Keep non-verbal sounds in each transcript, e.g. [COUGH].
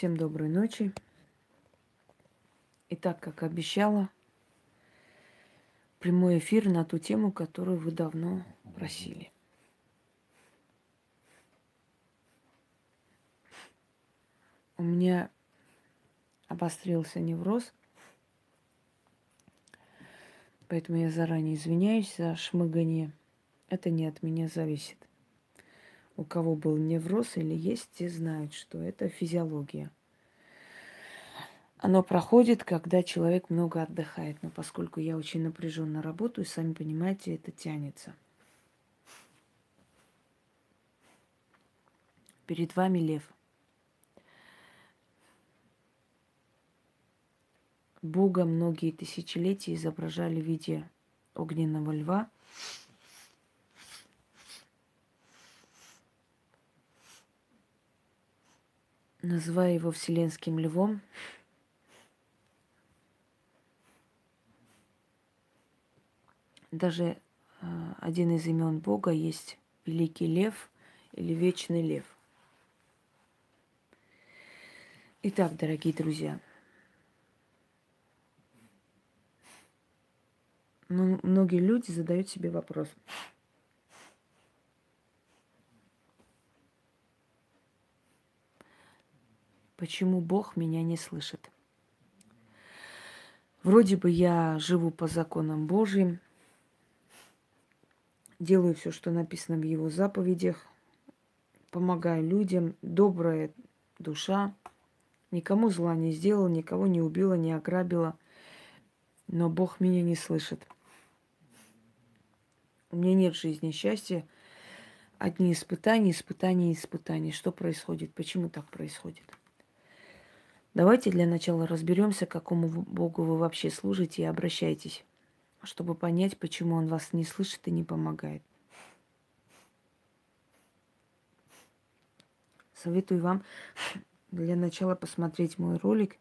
Всем доброй ночи. И так, как обещала, прямой эфир на ту тему, которую вы давно просили. У меня обострился невроз, поэтому я заранее извиняюсь за шмыгание. Это не от меня зависит. У кого был невроз или есть, те знают, что это физиология – оно проходит, когда человек много отдыхает. Но поскольку я очень напряженно работаю, сами понимаете, это тянется. Перед вами лев. Бога многие тысячелетия изображали в виде огненного льва. Называя его вселенским львом, даже э, один из имен Бога есть Великий Лев или Вечный Лев. Итак, дорогие друзья, ну, многие люди задают себе вопрос. Почему Бог меня не слышит? Вроде бы я живу по законам Божьим, делаю все, что написано в его заповедях, помогаю людям, добрая душа, никому зла не сделала, никого не убила, не ограбила, но Бог меня не слышит. У меня нет жизни счастья, одни испытания, испытания, испытания. Что происходит? Почему так происходит? Давайте для начала разберемся, какому Богу вы вообще служите и обращайтесь чтобы понять, почему он вас не слышит и не помогает. Советую вам [LAUGHS] для начала посмотреть мой ролик,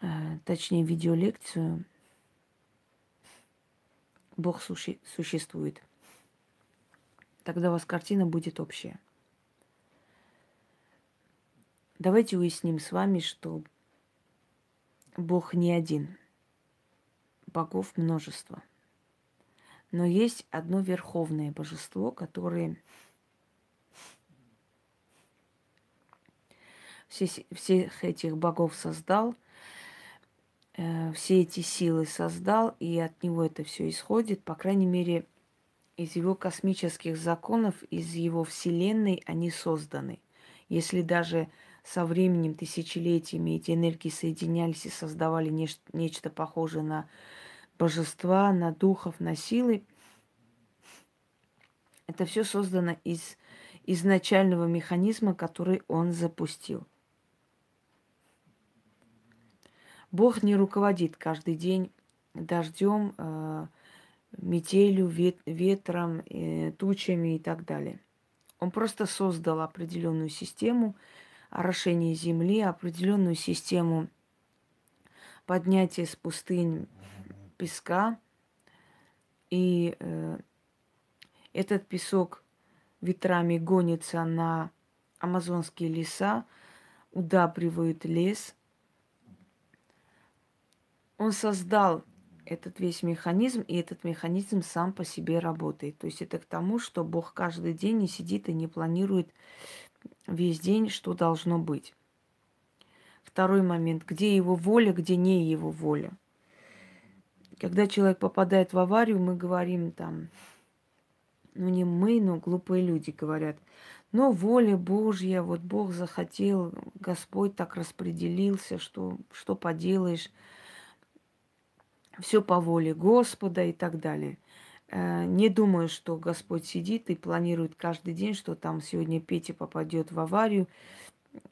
э, точнее видеолекцию «Бог суще- существует». Тогда у вас картина будет общая. Давайте уясним с вами, что Бог не один – богов множество. Но есть одно верховное божество, которое все, всех этих богов создал, э, все эти силы создал, и от него это все исходит, по крайней мере, из его космических законов, из его вселенной они созданы. Если даже со временем, тысячелетиями эти энергии соединялись и создавали нечто, нечто похожее на божества, на духов, на силы. Это все создано из изначального механизма, который он запустил. Бог не руководит каждый день дождем, э, метелью, вет, ветром, э, тучами и так далее. Он просто создал определенную систему орошения земли, определенную систему поднятия с пустынь песка, и э, этот песок ветрами гонится на амазонские леса, удабривает лес. Он создал этот весь механизм, и этот механизм сам по себе работает. То есть это к тому, что Бог каждый день не сидит и не планирует весь день, что должно быть. Второй момент, где его воля, где не его воля – когда человек попадает в аварию, мы говорим там, ну не мы, но глупые люди говорят, но воля Божья, вот Бог захотел, Господь так распределился, что, что поделаешь, все по воле Господа и так далее. Э, не думаю, что Господь сидит и планирует каждый день, что там сегодня Петя попадет в аварию,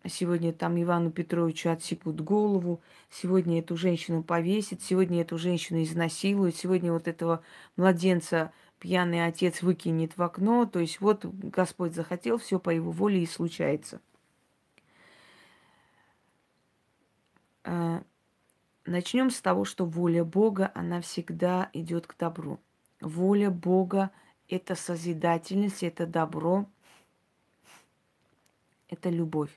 Сегодня там Ивану Петровичу отсекут голову, сегодня эту женщину повесят, сегодня эту женщину изнасилуют, сегодня вот этого младенца пьяный отец выкинет в окно. То есть вот Господь захотел, все по его воле и случается. А, начнем с того, что воля Бога, она всегда идет к добру. Воля Бога – это созидательность, это добро, это любовь.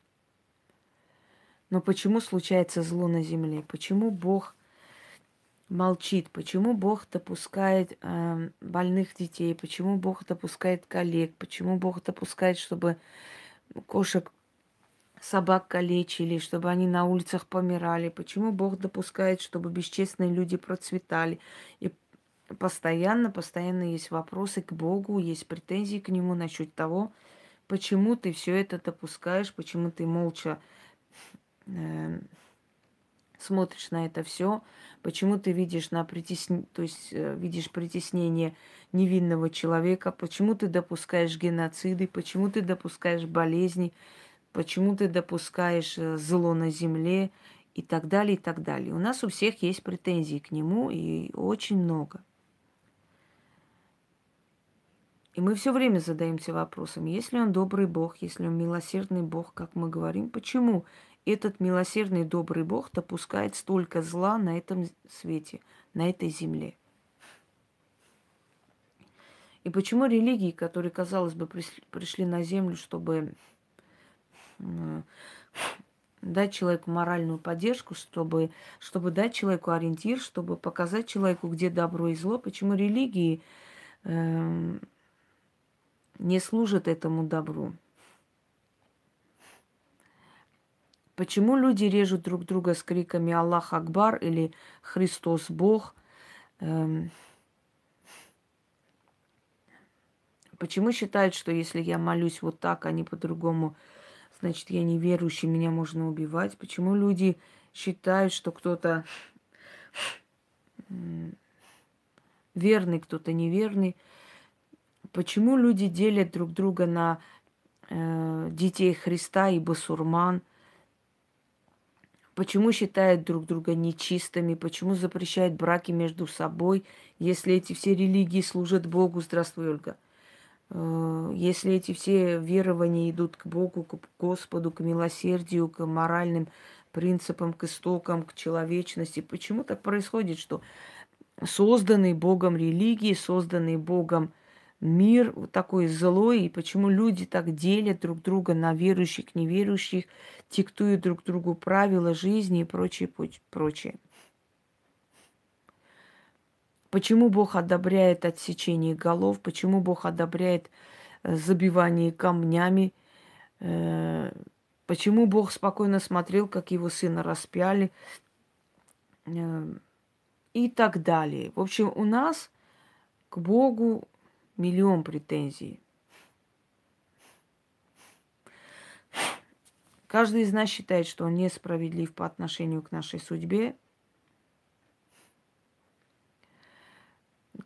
Но почему случается зло на земле? Почему Бог молчит? Почему Бог допускает э, больных детей? Почему Бог допускает коллег? Почему Бог допускает, чтобы кошек, собак калечили, чтобы они на улицах помирали? Почему Бог допускает, чтобы бесчестные люди процветали? И постоянно, постоянно есть вопросы к Богу, есть претензии к Нему насчет того, почему ты все это допускаешь, почему ты молча э, смотришь на это все, почему ты видишь на притесн... то есть э, видишь притеснение невинного человека, почему ты допускаешь геноциды, почему ты допускаешь болезни, почему ты допускаешь э, зло на земле и так далее, и так далее. У нас у всех есть претензии к нему и очень много. И мы все время задаемся вопросом, если он добрый Бог, если он милосердный Бог, как мы говорим, почему этот милосердный добрый Бог допускает столько зла на этом свете, на этой земле? И почему религии, которые, казалось бы, пришли на землю, чтобы дать человеку моральную поддержку, чтобы, чтобы дать человеку ориентир, чтобы показать человеку, где добро и зло, почему религии э, не служат этому добру. Почему люди режут друг друга с криками «Аллах Акбар» или «Христос Бог»? Эм... Почему считают, что если я молюсь вот так, а не по-другому, значит, я неверующий, меня можно убивать? Почему люди считают, что кто-то верный, кто-то неверный? Почему люди делят друг друга на э, детей Христа и басурман? Почему считают друг друга нечистыми? Почему запрещают браки между собой, если эти все религии служат Богу? Здравствуй, Ольга. Э, если эти все верования идут к Богу, к Господу, к милосердию, к моральным принципам, к истокам, к человечности, почему так происходит, что созданные Богом религии, созданные Богом мир такой злой, и почему люди так делят друг друга на верующих, неверующих, диктуют друг другу правила жизни и прочее, прочее. Почему Бог одобряет отсечение голов, почему Бог одобряет э, забивание камнями, э, почему Бог спокойно смотрел, как его сына распяли э, и так далее. В общем, у нас к Богу миллион претензий. Каждый из нас считает, что он несправедлив по отношению к нашей судьбе.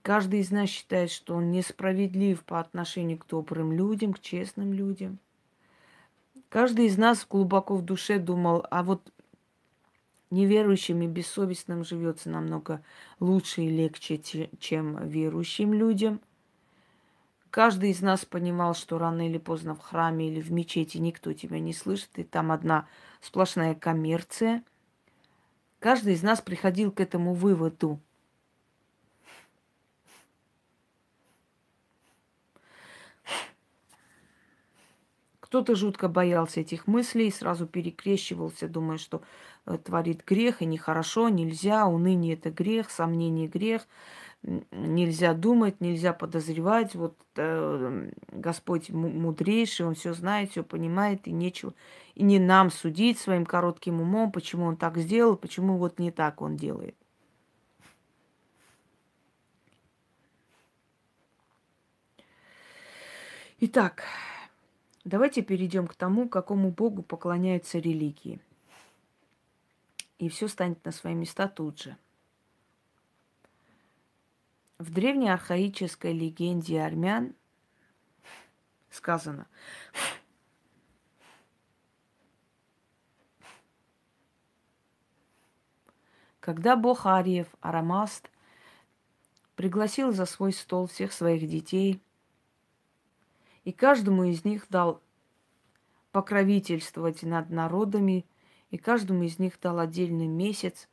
Каждый из нас считает, что он несправедлив по отношению к добрым людям, к честным людям. Каждый из нас глубоко в душе думал, а вот неверующим и бессовестным живется намного лучше и легче, чем верующим людям – Каждый из нас понимал, что рано или поздно в храме или в мечети никто тебя не слышит, и там одна сплошная коммерция. Каждый из нас приходил к этому выводу. Кто-то жутко боялся этих мыслей, сразу перекрещивался, думая, что э, творит грех, и нехорошо, нельзя, уныние – это грех, сомнение – грех – нельзя думать, нельзя подозревать. Вот э, Господь мудрейший, Он все знает, все понимает, и нечего. И не нам судить своим коротким умом, почему Он так сделал, почему вот не так Он делает. Итак, давайте перейдем к тому, какому Богу поклоняются религии. И все станет на свои места тут же. В древней архаической легенде армян сказано, когда бог Ариев, Арамаст, пригласил за свой стол всех своих детей, и каждому из них дал покровительствовать над народами, и каждому из них дал отдельный месяц,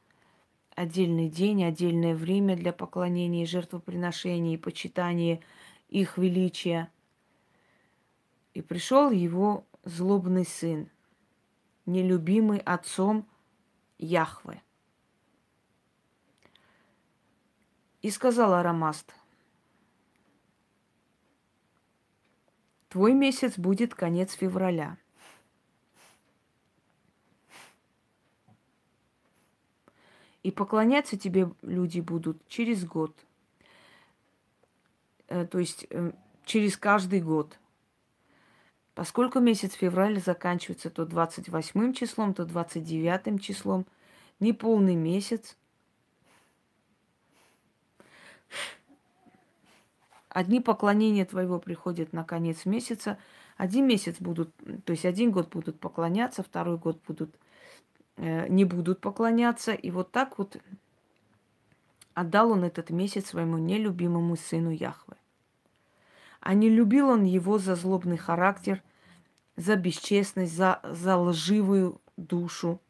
отдельный день, отдельное время для поклонения и жертвоприношения и почитания их величия. И пришел его злобный сын нелюбимый отцом Яхве. И сказал Арамаст, твой месяц будет конец февраля. И поклоняться тебе люди будут через год. Э, то есть э, через каждый год. Поскольку месяц февраль заканчивается то 28 числом, то 29 числом, не полный месяц, Одни поклонения твоего приходят на конец месяца, один месяц будут, то есть один год будут поклоняться, второй год будут не будут поклоняться. И вот так вот отдал он этот месяц своему нелюбимому сыну Яхве. А не любил он его за злобный характер, за бесчестность, за, за лживую душу.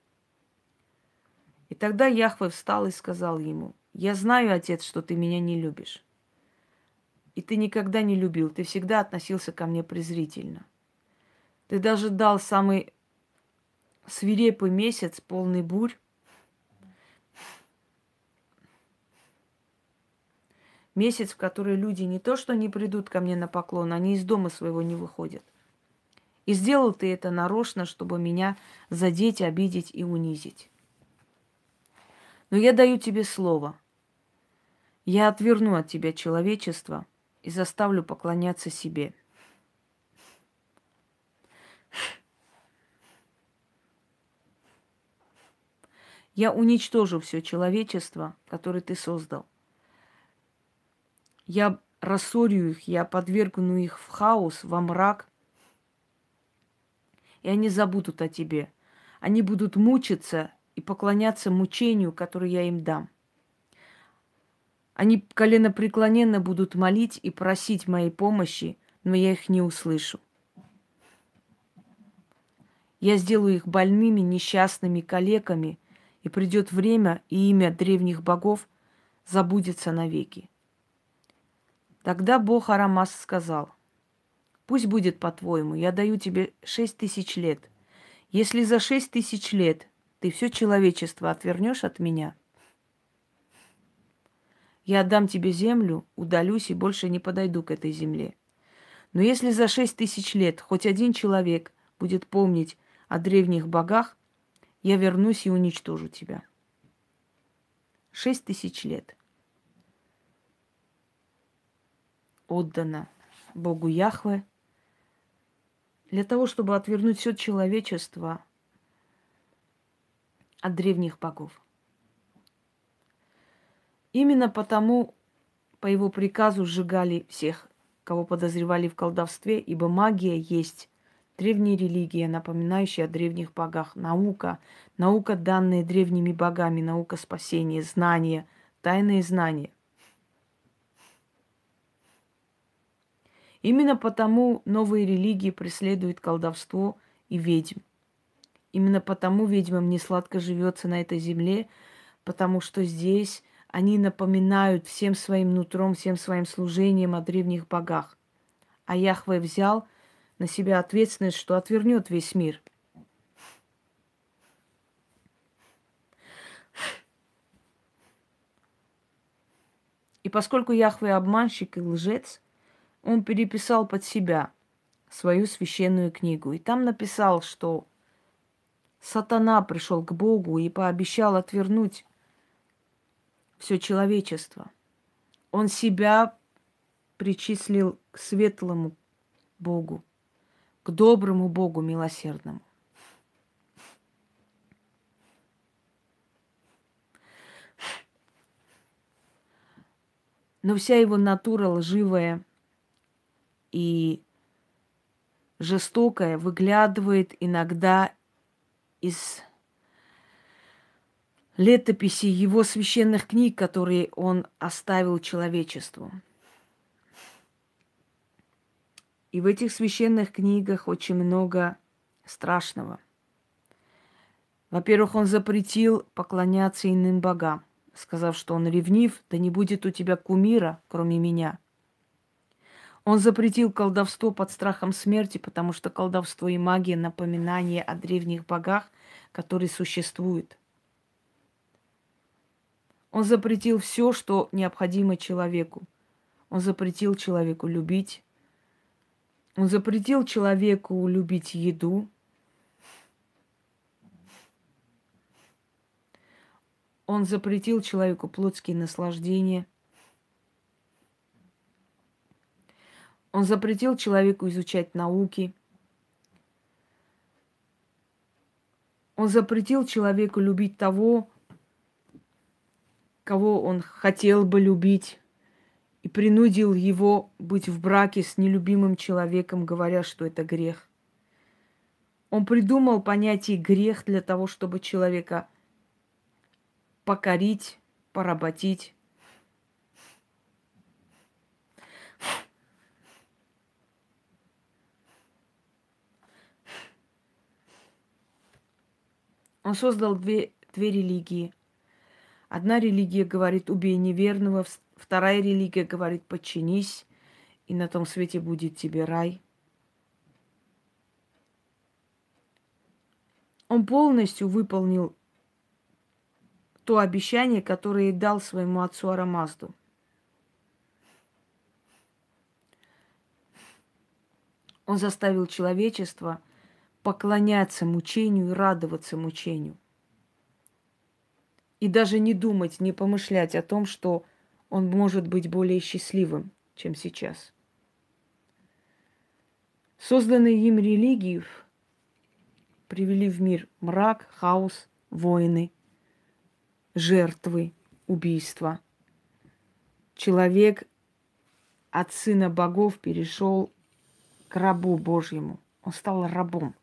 И тогда Яхве встал и сказал ему, я знаю, отец, что ты меня не любишь. И ты никогда не любил, ты всегда относился ко мне презрительно. Ты даже дал самый свирепый месяц, полный бурь. Месяц, в который люди не то что не придут ко мне на поклон, они из дома своего не выходят. И сделал ты это нарочно, чтобы меня задеть, обидеть и унизить. Но я даю тебе слово. Я отверну от тебя человечество и заставлю поклоняться себе. Я уничтожу все человечество, которое ты создал. Я рассорю их, я подвергну их в хаос, во мрак, и они забудут о тебе. Они будут мучиться и поклоняться мучению, которое я им дам. Они коленопреклоненно будут молить и просить моей помощи, но я их не услышу. Я сделаю их больными, несчастными, калеками, и придет время, и имя древних богов забудется навеки. Тогда Бог Арамас сказал, пусть будет по-твоему, я даю тебе шесть тысяч лет. Если за шесть тысяч лет ты все человечество отвернешь от меня, я отдам тебе землю, удалюсь и больше не подойду к этой земле. Но если за шесть тысяч лет хоть один человек будет помнить о древних богах, я вернусь и уничтожу тебя. Шесть тысяч лет отдано Богу Яхве для того, чтобы отвернуть все человечество от древних богов. Именно потому по его приказу сжигали всех, кого подозревали в колдовстве, ибо магия есть древняя религия, напоминающая о древних богах, наука, наука, данная древними богами, наука спасения, знания, тайные знания. Именно потому новые религии преследуют колдовство и ведьм. Именно потому ведьмам не сладко живется на этой земле, потому что здесь они напоминают всем своим нутром, всем своим служением о древних богах. А Яхве взял на себя ответственность, что отвернет весь мир. И поскольку Яхве обманщик и лжец, он переписал под себя свою священную книгу. И там написал, что сатана пришел к Богу и пообещал отвернуть все человечество. Он себя причислил к светлому Богу, доброму Богу милосердному. Но вся его натура лживая и жестокая выглядывает иногда из летописи его священных книг, которые он оставил человечеству. И в этих священных книгах очень много страшного. Во-первых, он запретил поклоняться иным богам, сказав, что он ревнив, да не будет у тебя кумира, кроме меня. Он запретил колдовство под страхом смерти, потому что колдовство и магия – напоминание о древних богах, которые существуют. Он запретил все, что необходимо человеку. Он запретил человеку любить. Он запретил человеку любить еду. Он запретил человеку плотские наслаждения. Он запретил человеку изучать науки. Он запретил человеку любить того, кого он хотел бы любить, и принудил его быть в браке с нелюбимым человеком, говоря, что это грех. Он придумал понятие грех для того, чтобы человека – покорить, поработить. Он создал две, две религии. Одна религия говорит «убей неверного», вторая религия говорит «подчинись, и на том свете будет тебе рай». Он полностью выполнил то обещание, которое дал своему отцу Арамазду. Он заставил человечество поклоняться мучению и радоваться мучению. И даже не думать, не помышлять о том, что он может быть более счастливым, чем сейчас. Созданные им религии привели в мир мрак, хаос, войны – жертвы убийства. Человек от сына богов перешел к рабу Божьему. Он стал рабом.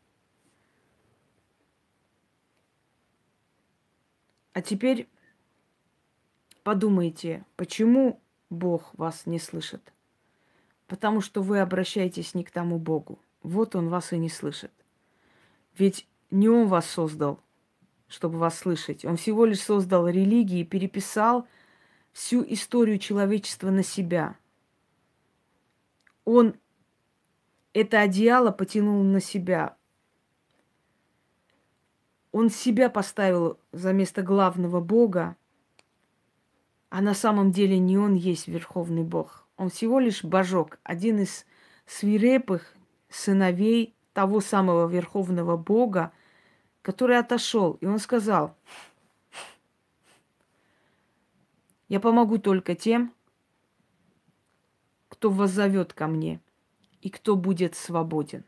А теперь подумайте, почему Бог вас не слышит? Потому что вы обращаетесь не к тому Богу. Вот Он вас и не слышит. Ведь не Он вас создал, чтобы вас слышать. Он всего лишь создал религии и переписал всю историю человечества на себя. Он это одеяло потянул на себя. Он себя поставил за место главного Бога, а на самом деле не он есть Верховный Бог. Он всего лишь божок, один из свирепых сыновей того самого Верховного Бога, который отошел, и он сказал, я помогу только тем, кто воззовет ко мне и кто будет свободен.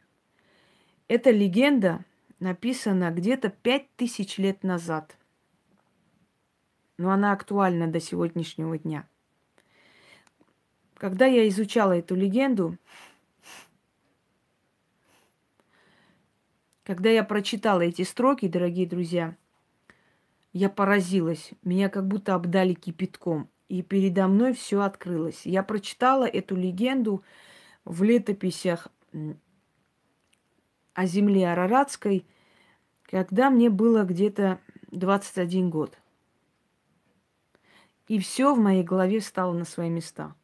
Эта легенда написана где-то пять тысяч лет назад, но она актуальна до сегодняшнего дня. Когда я изучала эту легенду, Когда я прочитала эти строки, дорогие друзья, я поразилась. Меня как будто обдали кипятком. И передо мной все открылось. Я прочитала эту легенду в летописях о земле Араратской, когда мне было где-то 21 год. И все в моей голове стало на свои места.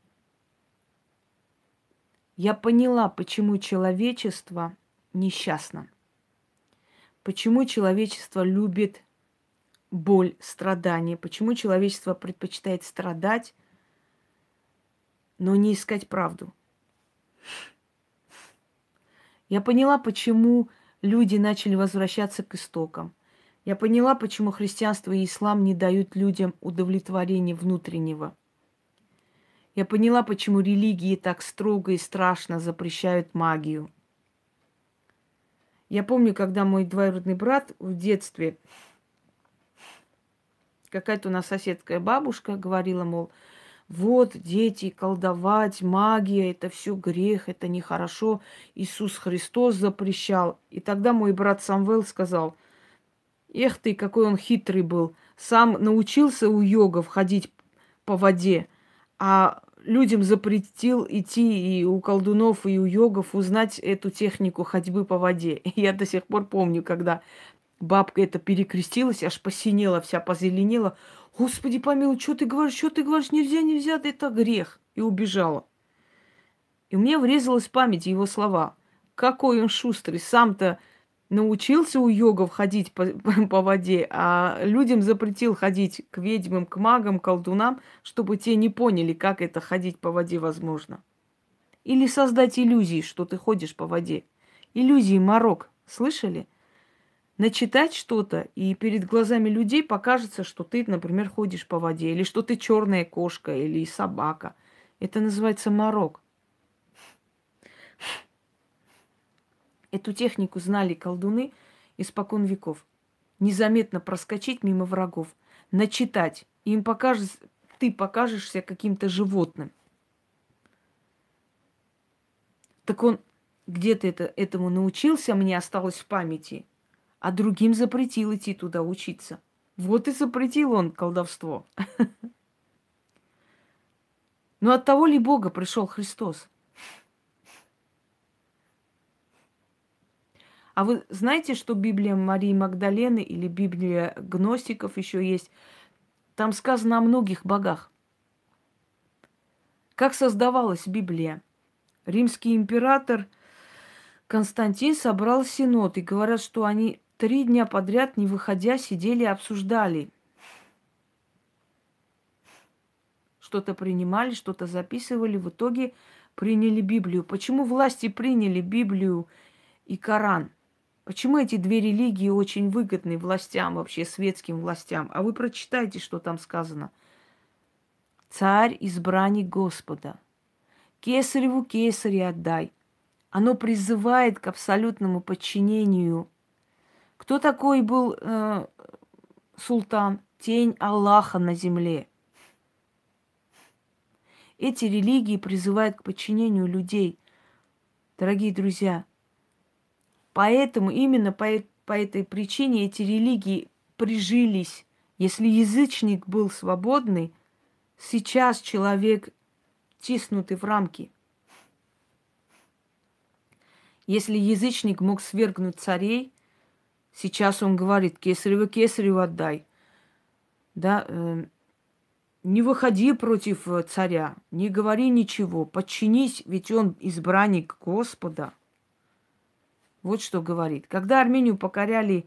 Я поняла, почему человечество несчастно. Почему человечество любит боль, страдания? Почему человечество предпочитает страдать, но не искать правду? Я поняла, почему люди начали возвращаться к истокам. Я поняла, почему христианство и ислам не дают людям удовлетворения внутреннего. Я поняла, почему религии так строго и страшно запрещают магию – я помню, когда мой двоюродный брат в детстве, какая-то у нас соседская бабушка говорила, мол, вот дети, колдовать, магия, это все грех, это нехорошо. Иисус Христос запрещал. И тогда мой брат Самвел сказал, эх ты, какой он хитрый был. Сам научился у йогов ходить по воде, а людям запретил идти и у колдунов, и у йогов узнать эту технику ходьбы по воде. [LAUGHS] я до сих пор помню, когда бабка это перекрестилась, аж посинела, вся позеленела. Господи помилуй, что ты говоришь, что ты говоришь, нельзя, нельзя, это грех. И убежала. И мне врезалась в память его слова. Какой он шустрый, сам-то научился у йогов ходить по, [LAUGHS] по воде, а людям запретил ходить к ведьмам, к магам, колдунам, чтобы те не поняли, как это ходить по воде возможно. Или создать иллюзии, что ты ходишь по воде. Иллюзии морок. Слышали? Начитать что-то, и перед глазами людей покажется, что ты, например, ходишь по воде, или что ты черная кошка, или собака. Это называется морок. Эту технику знали колдуны испокон веков. Незаметно проскочить мимо врагов, начитать. Им покажется, ты покажешься каким-то животным. Так он где-то это, этому научился, мне осталось в памяти, а другим запретил идти туда учиться. Вот и запретил он колдовство. [LAUGHS] Но от того ли Бога пришел Христос? А вы знаете, что Библия Марии Магдалены или Библия гностиков еще есть? Там сказано о многих богах. Как создавалась Библия? Римский император Константин собрал синод, и говорят, что они три дня подряд, не выходя, сидели и обсуждали. Что-то принимали, что-то записывали, в итоге приняли Библию. Почему власти приняли Библию и Коран? Почему эти две религии очень выгодны властям, вообще светским властям? А вы прочитайте, что там сказано. Царь избранник Господа. Кесареву кесаре отдай. Оно призывает к абсолютному подчинению. Кто такой был э, султан? Тень Аллаха на земле. Эти религии призывают к подчинению людей. Дорогие друзья, Поэтому именно по, по этой причине эти религии прижились. Если язычник был свободный, сейчас человек тиснутый в рамки. Если язычник мог свергнуть царей, сейчас он говорит, кесарево кесареву отдай. Да, э, не выходи против э, царя, не говори ничего, подчинись, ведь он избранник Господа – вот что говорит. Когда Армению покоряли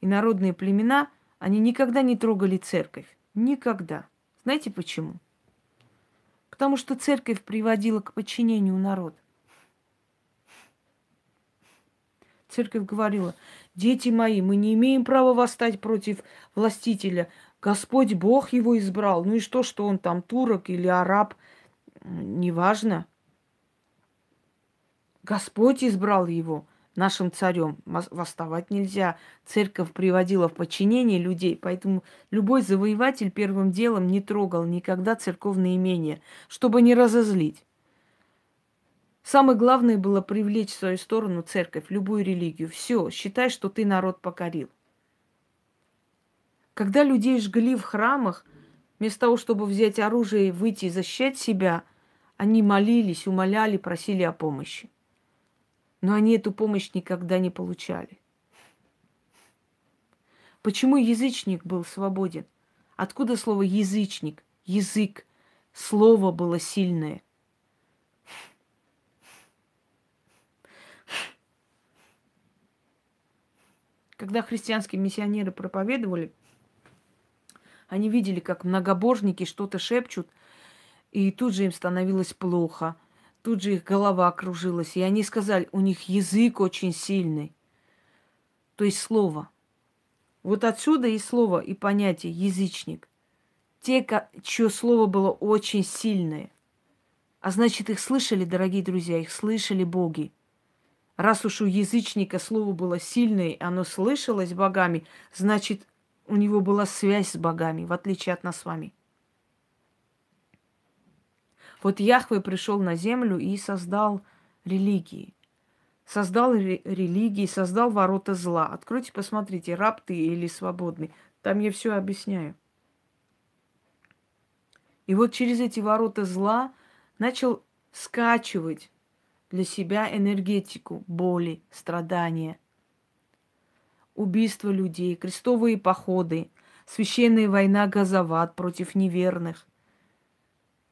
инородные племена, они никогда не трогали церковь. Никогда. Знаете почему? Потому что церковь приводила к подчинению народ. Церковь говорила, дети мои, мы не имеем права восстать против властителя. Господь Бог его избрал. Ну и что, что он там турок или араб, неважно. Господь избрал его нашим царем. Восставать нельзя. Церковь приводила в подчинение людей, поэтому любой завоеватель первым делом не трогал никогда церковные имения, чтобы не разозлить. Самое главное было привлечь в свою сторону церковь, любую религию. Все, считай, что ты народ покорил. Когда людей жгли в храмах, вместо того, чтобы взять оружие и выйти и защищать себя, они молились, умоляли, просили о помощи но они эту помощь никогда не получали. Почему язычник был свободен? Откуда слово язычник? Язык. Слово было сильное. Когда христианские миссионеры проповедовали, они видели, как многобожники что-то шепчут, и тут же им становилось плохо – Тут же их голова кружилась, и они сказали, у них язык очень сильный. То есть слово. Вот отсюда и слово, и понятие язычник. Те, чье слово было очень сильное. А значит, их слышали, дорогие друзья, их слышали боги. Раз уж у язычника слово было сильное, оно слышалось богами, значит, у него была связь с богами, в отличие от нас с вами. Вот Яхве пришел на землю и создал религии. Создал ре- религии, создал ворота зла. Откройте, посмотрите, раб ты или свободный. Там я все объясняю. И вот через эти ворота зла начал скачивать для себя энергетику боли, страдания, убийства людей, крестовые походы, священная война Газават против неверных,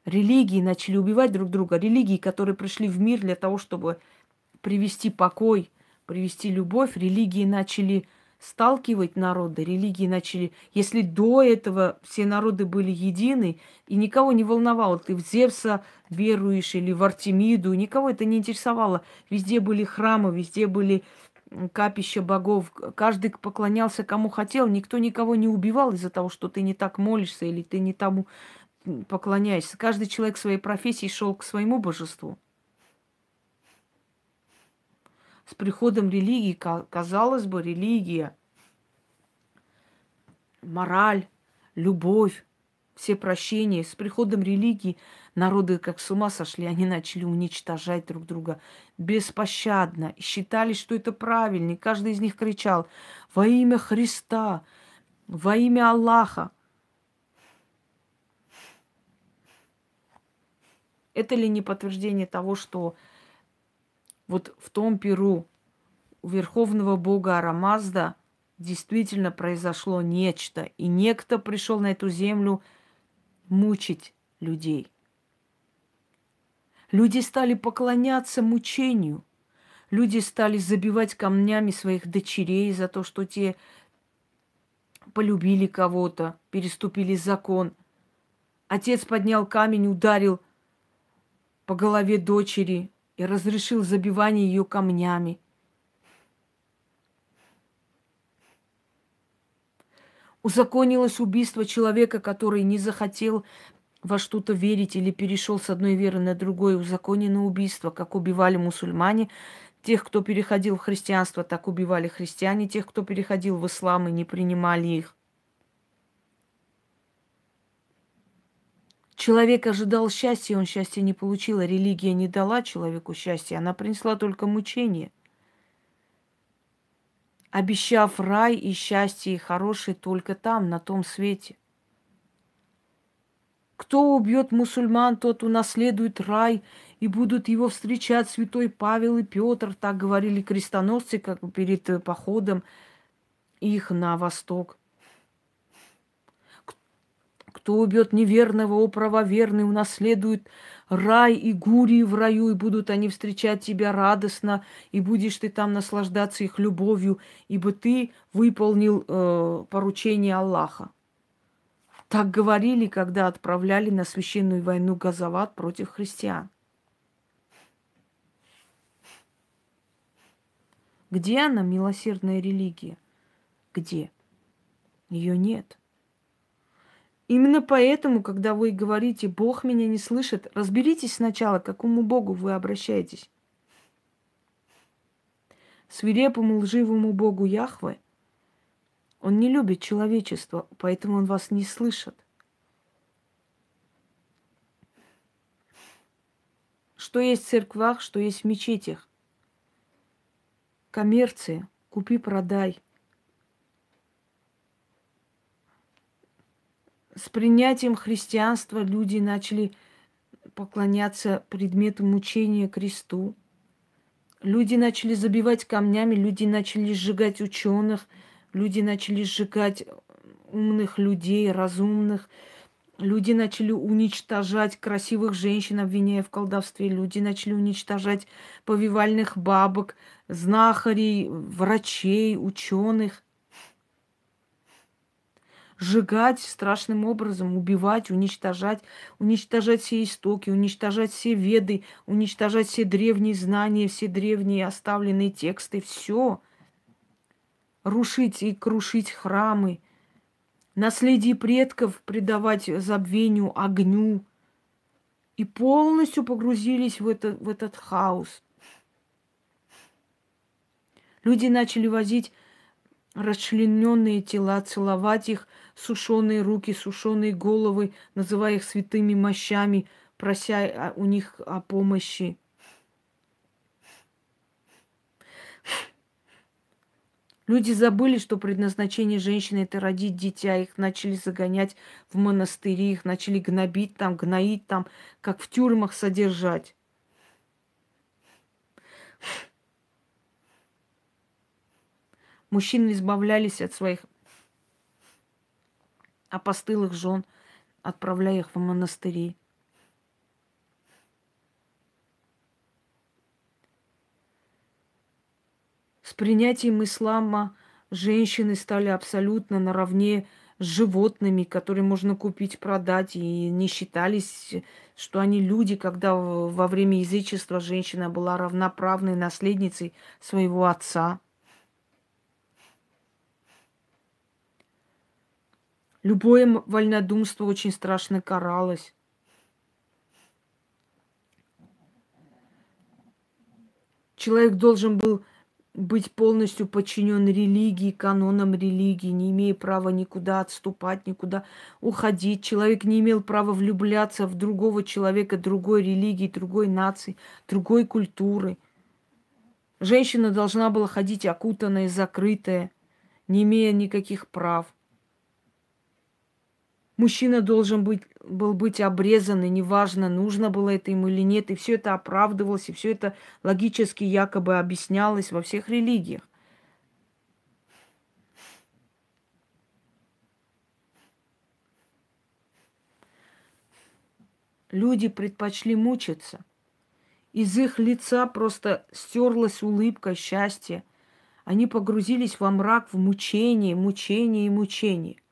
Религии начали убивать друг друга. Религии, которые пришли в мир для того, чтобы привести покой, привести любовь. Религии начали сталкивать народы, религии начали... Если до этого все народы были едины, и никого не волновало, ты в Зевса веруешь или в Артемиду, никого это не интересовало. Везде были храмы, везде были капища богов. Каждый поклонялся кому хотел, никто никого не убивал из-за того, что ты не так молишься или ты не тому поклоняешься. Каждый человек своей профессии шел к своему божеству. С приходом религии, казалось бы, религия, мораль, любовь, все прощения. С приходом религии народы как с ума сошли, они начали уничтожать друг друга беспощадно. Считали, что это правильно. И каждый из них кричал во имя Христа, во имя Аллаха. Это ли не подтверждение того, что вот в том Перу у верховного бога Арамазда действительно произошло нечто, и некто пришел на эту землю мучить людей. Люди стали поклоняться мучению. Люди стали забивать камнями своих дочерей за то, что те полюбили кого-то, переступили закон. Отец поднял камень, ударил по голове дочери, и разрешил забивание ее камнями. Узаконилось убийство человека, который не захотел во что-то верить или перешел с одной веры на другое. Узаконено убийство, как убивали мусульмане. Тех, кто переходил в христианство, так убивали христиане. Тех, кто переходил в ислам и не принимали их. Человек ожидал счастья, он счастья не получил. А религия не дала человеку счастья, она принесла только мучение. Обещав рай и счастье, и хорошее только там, на том свете. Кто убьет мусульман, тот унаследует рай, и будут его встречать святой Павел и Петр, так говорили крестоносцы, как перед э, походом их на восток. Кто убьет неверного, о правоверный, унаследует рай и гурии в раю, и будут они встречать тебя радостно, и будешь ты там наслаждаться их любовью, ибо ты выполнил э, поручение Аллаха. Так говорили, когда отправляли на священную войну Газават против христиан. Где она, милосердная религия? Где? Ее нет. Именно поэтому, когда вы говорите, Бог меня не слышит, разберитесь сначала, к какому Богу вы обращаетесь. Свирепому лживому Богу Яхве он не любит человечество, поэтому он вас не слышит. Что есть в церквах, что есть в мечетях? Коммерция, купи-продай – с принятием христианства люди начали поклоняться предмету мучения кресту. Люди начали забивать камнями, люди начали сжигать ученых, люди начали сжигать умных людей, разумных. Люди начали уничтожать красивых женщин, обвиняя в колдовстве. Люди начали уничтожать повивальных бабок, знахарей, врачей, ученых сжигать страшным образом, убивать, уничтожать, уничтожать все истоки, уничтожать все веды, уничтожать все древние знания, все древние оставленные тексты, все. Рушить и крушить храмы, наследие предков предавать забвению, огню. И полностью погрузились в, это, в этот хаос. Люди начали возить расчлененные тела, целовать их, сушеные руки, сушеные головы, называя их святыми мощами, прося у них о помощи. Люди забыли, что предназначение женщины это родить дитя. Их начали загонять в монастыри, их начали гнобить там, гноить там, как в тюрьмах содержать. Мужчины избавлялись от своих а постылых жен, отправляя их в монастыри. С принятием ислама женщины стали абсолютно наравне с животными, которые можно купить, продать, и не считались, что они люди, когда во время язычества женщина была равноправной наследницей своего отца – Любое вольнодумство очень страшно каралось. Человек должен был быть полностью подчинен религии, канонам религии, не имея права никуда отступать, никуда уходить. Человек не имел права влюбляться в другого человека, другой религии, другой нации, другой культуры. Женщина должна была ходить окутанная, закрытая, не имея никаких прав. Мужчина должен быть, был быть обрезан, и неважно, нужно было это ему или нет. И все это оправдывалось, и все это логически якобы объяснялось во всех религиях. Люди предпочли мучиться. Из их лица просто стерлась улыбка счастья. Они погрузились во мрак, в мучение, мучение и мучение.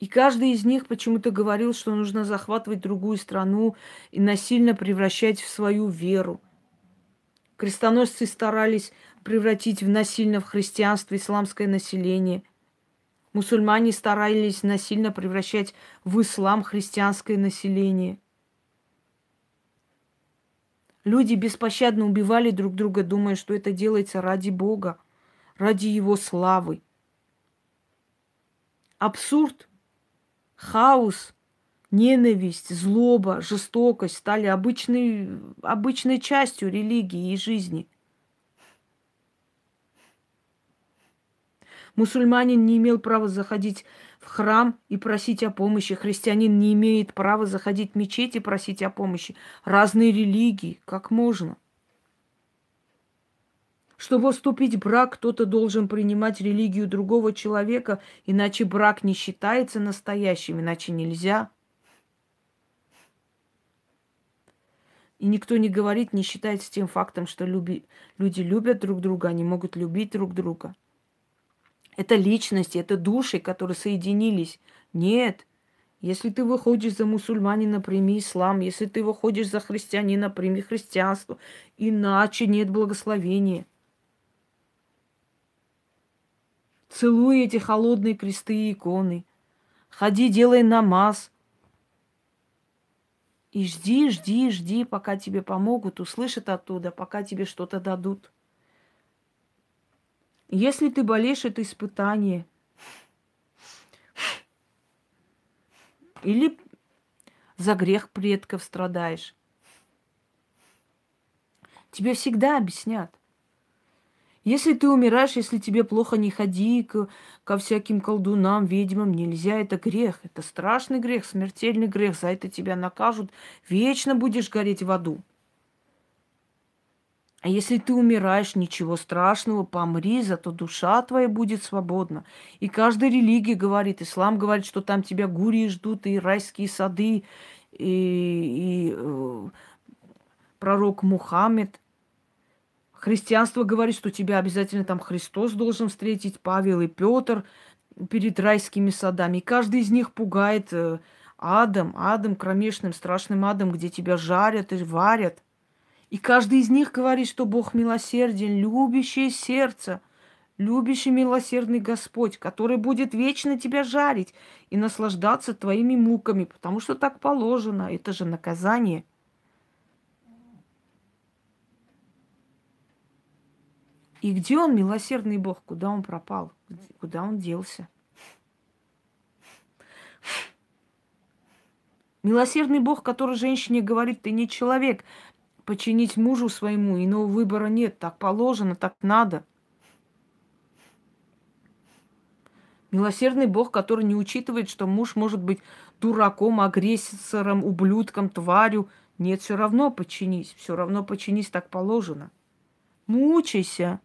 И каждый из них почему-то говорил, что нужно захватывать другую страну и насильно превращать в свою веру. Крестоносцы старались превратить в насильно в христианство исламское население. Мусульмане старались насильно превращать в ислам христианское население. Люди беспощадно убивали друг друга, думая, что это делается ради Бога, ради Его славы. Абсурд – хаос, ненависть, злоба, жестокость стали обычной, обычной частью религии и жизни. Мусульманин не имел права заходить в храм и просить о помощи. Христианин не имеет права заходить в мечеть и просить о помощи. Разные религии, как можно? Чтобы вступить в брак, кто-то должен принимать религию другого человека, иначе брак не считается настоящим, иначе нельзя. И никто не говорит, не считается тем фактом, что люби... люди любят друг друга, они могут любить друг друга. Это личности, это души, которые соединились. Нет. Если ты выходишь за мусульманина, прими ислам. Если ты выходишь за христианина, прими христианство. Иначе нет благословения. Целуй эти холодные кресты и иконы. Ходи, делай намаз. И жди, жди, жди, пока тебе помогут, услышат оттуда, пока тебе что-то дадут. Если ты болеешь, это испытание. Или за грех предков страдаешь. Тебе всегда объяснят. Если ты умираешь, если тебе плохо, не ходи к, ко всяким колдунам, ведьмам. Нельзя, это грех. Это страшный грех, смертельный грех. За это тебя накажут. Вечно будешь гореть в аду. А если ты умираешь, ничего страшного, помри, зато душа твоя будет свободна. И каждая религия говорит, ислам говорит, что там тебя гурии ждут, и райские сады, и, и э, пророк Мухаммед. Христианство говорит, что тебя обязательно там Христос должен встретить, Павел и Петр перед райскими садами. И каждый из них пугает э, адом, адом кромешным, страшным адом, где тебя жарят и варят. И каждый из них говорит, что Бог милосерден, любящее сердце, любящий милосердный Господь, который будет вечно тебя жарить и наслаждаться твоими муками, потому что так положено, это же наказание – И где он, милосердный Бог? Куда он пропал? Куда он делся? Милосердный Бог, который женщине говорит, ты не человек, починить мужу своему, иного выбора нет, так положено, так надо. Милосердный Бог, который не учитывает, что муж может быть дураком, агрессором, ублюдком, тварью. Нет, все равно подчинись, все равно подчинись, так положено. Мучайся.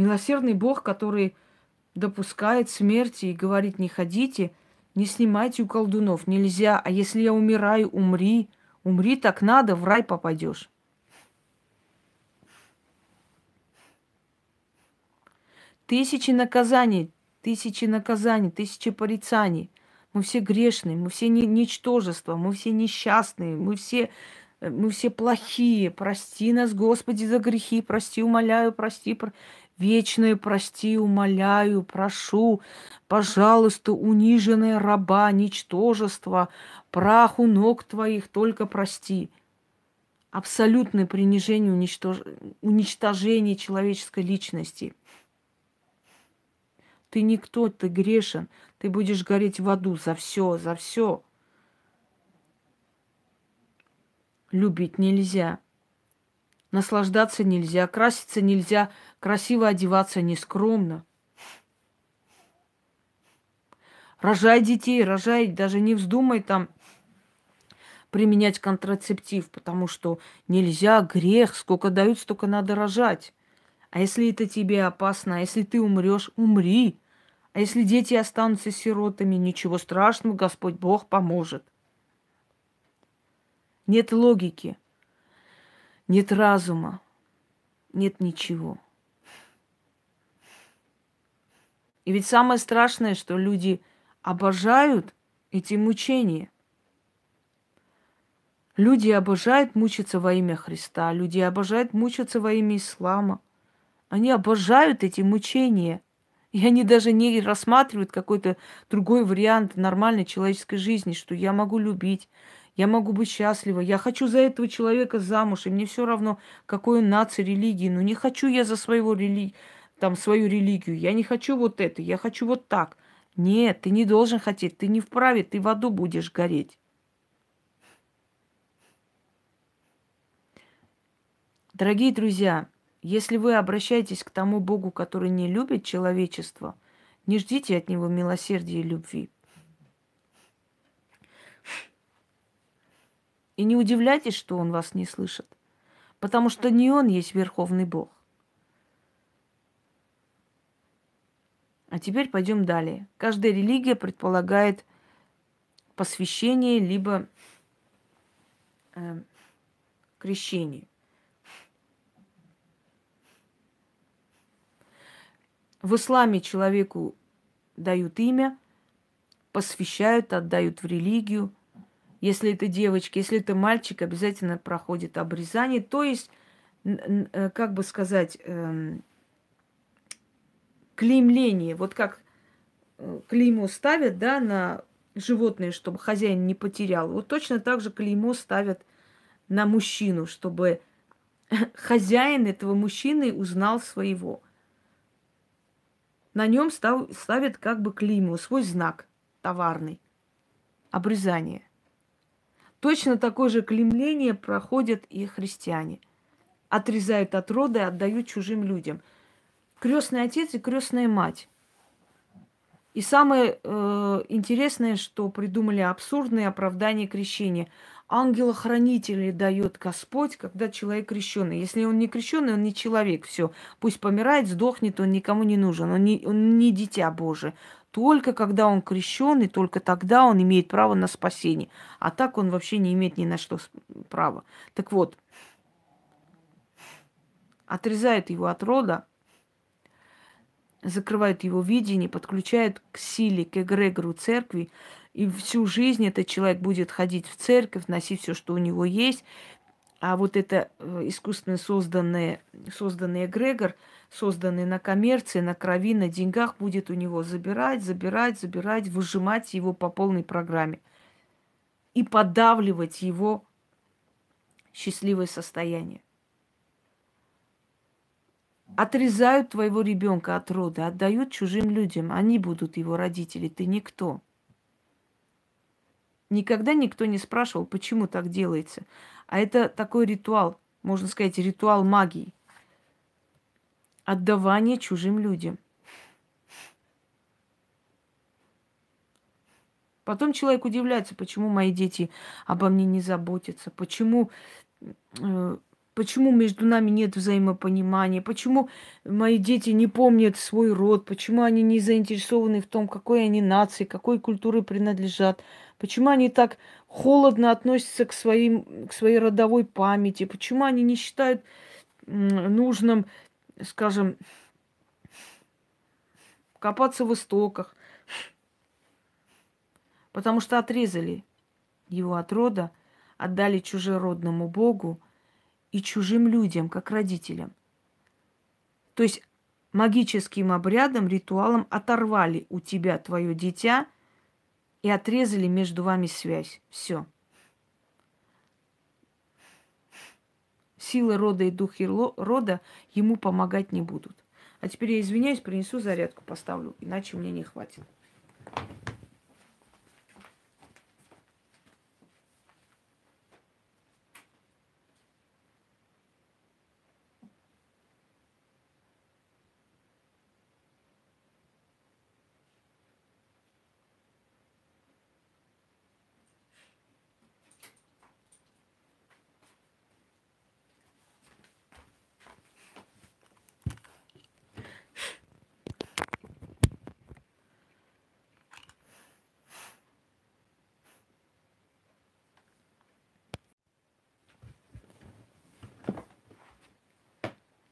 Милосердный Бог, который допускает смерти и говорит, не ходите, Не снимайте у колдунов, нельзя. А если я умираю, умри. Умри так надо, в рай попадешь. Тысячи наказаний, тысячи наказаний, тысячи порицаний. Мы все грешные, мы все не, ничтожества, мы все несчастные, мы все, э, мы все плохие. Прости нас, Господи, за грехи, прости, умоляю, прости. Про... Вечное прости, умоляю, прошу, пожалуйста, униженная раба, ничтожество, праху ног твоих только прости. Абсолютное принижение, уничтож... уничтожение человеческой личности. Ты никто, ты грешен, ты будешь гореть в аду за все, за все. Любить нельзя. Наслаждаться нельзя, краситься нельзя, красиво одеваться нескромно. Рожай детей, рожай, даже не вздумай там применять контрацептив, потому что нельзя, грех, сколько дают, столько надо рожать. А если это тебе опасно, а если ты умрешь, умри. А если дети останутся сиротами, ничего страшного, Господь Бог поможет. Нет логики нет разума, нет ничего. И ведь самое страшное, что люди обожают эти мучения. Люди обожают мучиться во имя Христа, люди обожают мучиться во имя ислама. Они обожают эти мучения. И они даже не рассматривают какой-то другой вариант нормальной человеческой жизни, что я могу любить, я могу быть счастлива, я хочу за этого человека замуж, и мне все равно, какой он нации, религии, но не хочу я за своего рели... там, свою религию, я не хочу вот это, я хочу вот так. Нет, ты не должен хотеть, ты не вправе, ты в аду будешь гореть. Дорогие друзья, если вы обращаетесь к тому Богу, который не любит человечество, не ждите от него милосердия и любви. И не удивляйтесь, что он вас не слышит. Потому что не он есть Верховный Бог. А теперь пойдем далее. Каждая религия предполагает посвящение либо э, крещение. В исламе человеку дают имя, посвящают, отдают в религию – если это девочка, если это мальчик, обязательно проходит обрезание. То есть, э, как бы сказать, эм, клеймление. Вот как э, клеймо ставят, да, на животное, чтобы хозяин не потерял. Вот точно так же клеймо ставят на мужчину, чтобы [LAUGHS] хозяин этого мужчины узнал своего. На нем ставят как бы клеймо, свой знак товарный. Обрезание. Точно такое же клемление проходят и христиане. Отрезают от рода и отдают чужим людям. Крестный отец и крестная мать. И самое э, интересное, что придумали абсурдные оправдания крещения. Ангела-хранителя дает Господь, когда человек крещенный. Если он не крещенный, он не человек. Все, пусть помирает, сдохнет, он никому не нужен. Он не, он не дитя Божие. Только когда он крещен, и только тогда он имеет право на спасение. А так он вообще не имеет ни на что права. Так вот, отрезает его от рода, закрывает его видение, подключает к силе, к эгрегору церкви, и всю жизнь этот человек будет ходить в церковь, носить все, что у него есть. А вот это э, искусственно созданный, созданный эгрегор – созданный на коммерции, на крови, на деньгах, будет у него забирать, забирать, забирать, выжимать его по полной программе и подавливать его счастливое состояние. Отрезают твоего ребенка от рода, отдают чужим людям. Они будут его родители, ты никто. Никогда никто не спрашивал, почему так делается. А это такой ритуал, можно сказать, ритуал магии отдавание чужим людям. Потом человек удивляется, почему мои дети обо мне не заботятся, почему э, Почему между нами нет взаимопонимания? Почему мои дети не помнят свой род? Почему они не заинтересованы в том, какой они нации, какой культуре принадлежат? Почему они так холодно относятся к, своим, к своей родовой памяти? Почему они не считают нужным, скажем, копаться в истоках? Потому что отрезали его от рода, отдали чужеродному Богу и чужим людям, как родителям. То есть магическим обрядом, ритуалом оторвали у тебя твое дитя и отрезали между вами связь. Все. Силы рода и духи рода ему помогать не будут. А теперь я извиняюсь, принесу зарядку, поставлю, иначе мне не хватит.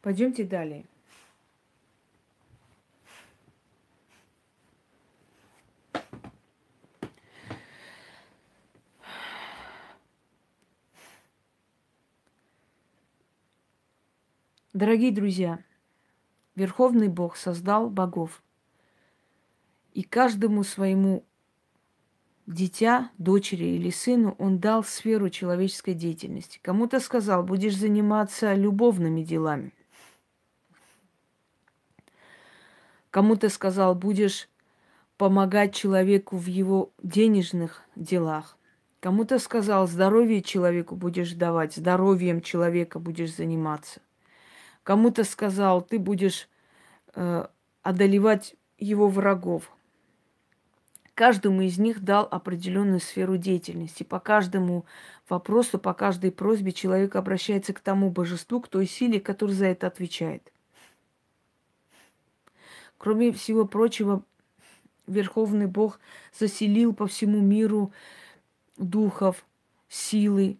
Пойдемте далее. Дорогие друзья, Верховный Бог создал богов. И каждому своему дитя, дочери или сыну он дал сферу человеческой деятельности. Кому-то сказал, будешь заниматься любовными делами. Кому-то сказал, будешь помогать человеку в его денежных делах. Кому-то сказал, здоровье человеку будешь давать, здоровьем человека будешь заниматься. Кому-то сказал, ты будешь э, одолевать его врагов. Каждому из них дал определенную сферу деятельности. По каждому вопросу, по каждой просьбе человек обращается к тому божеству, к той силе, которая за это отвечает. Кроме всего прочего, Верховный Бог заселил по всему миру духов, силы,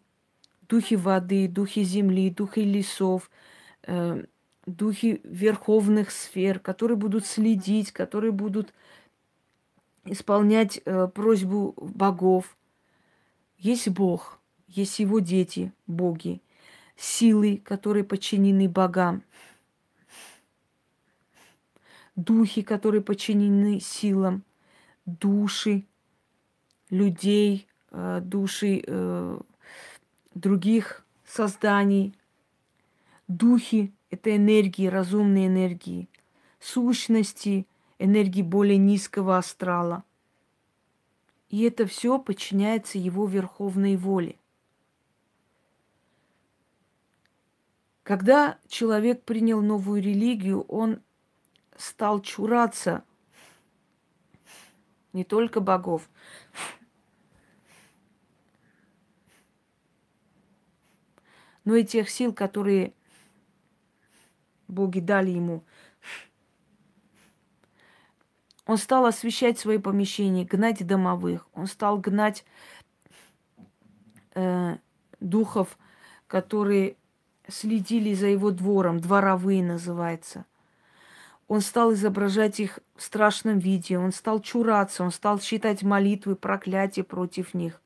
духи воды, духи земли, духи лесов, э, духи верховных сфер, которые будут следить, которые будут исполнять э, просьбу богов. Есть Бог, есть его дети, боги, силы, которые подчинены богам духи, которые подчинены силам, души людей, э, души э, других созданий. Духи – это энергии, разумные энергии, сущности, энергии более низкого астрала. И это все подчиняется его верховной воле. Когда человек принял новую религию, он стал чураться не только богов, но и тех сил, которые боги дали ему. Он стал освещать свои помещения, гнать домовых. Он стал гнать э, духов, которые следили за его двором, дворовые называется – он стал изображать их в страшном виде, он стал чураться, он стал читать молитвы, проклятия против них.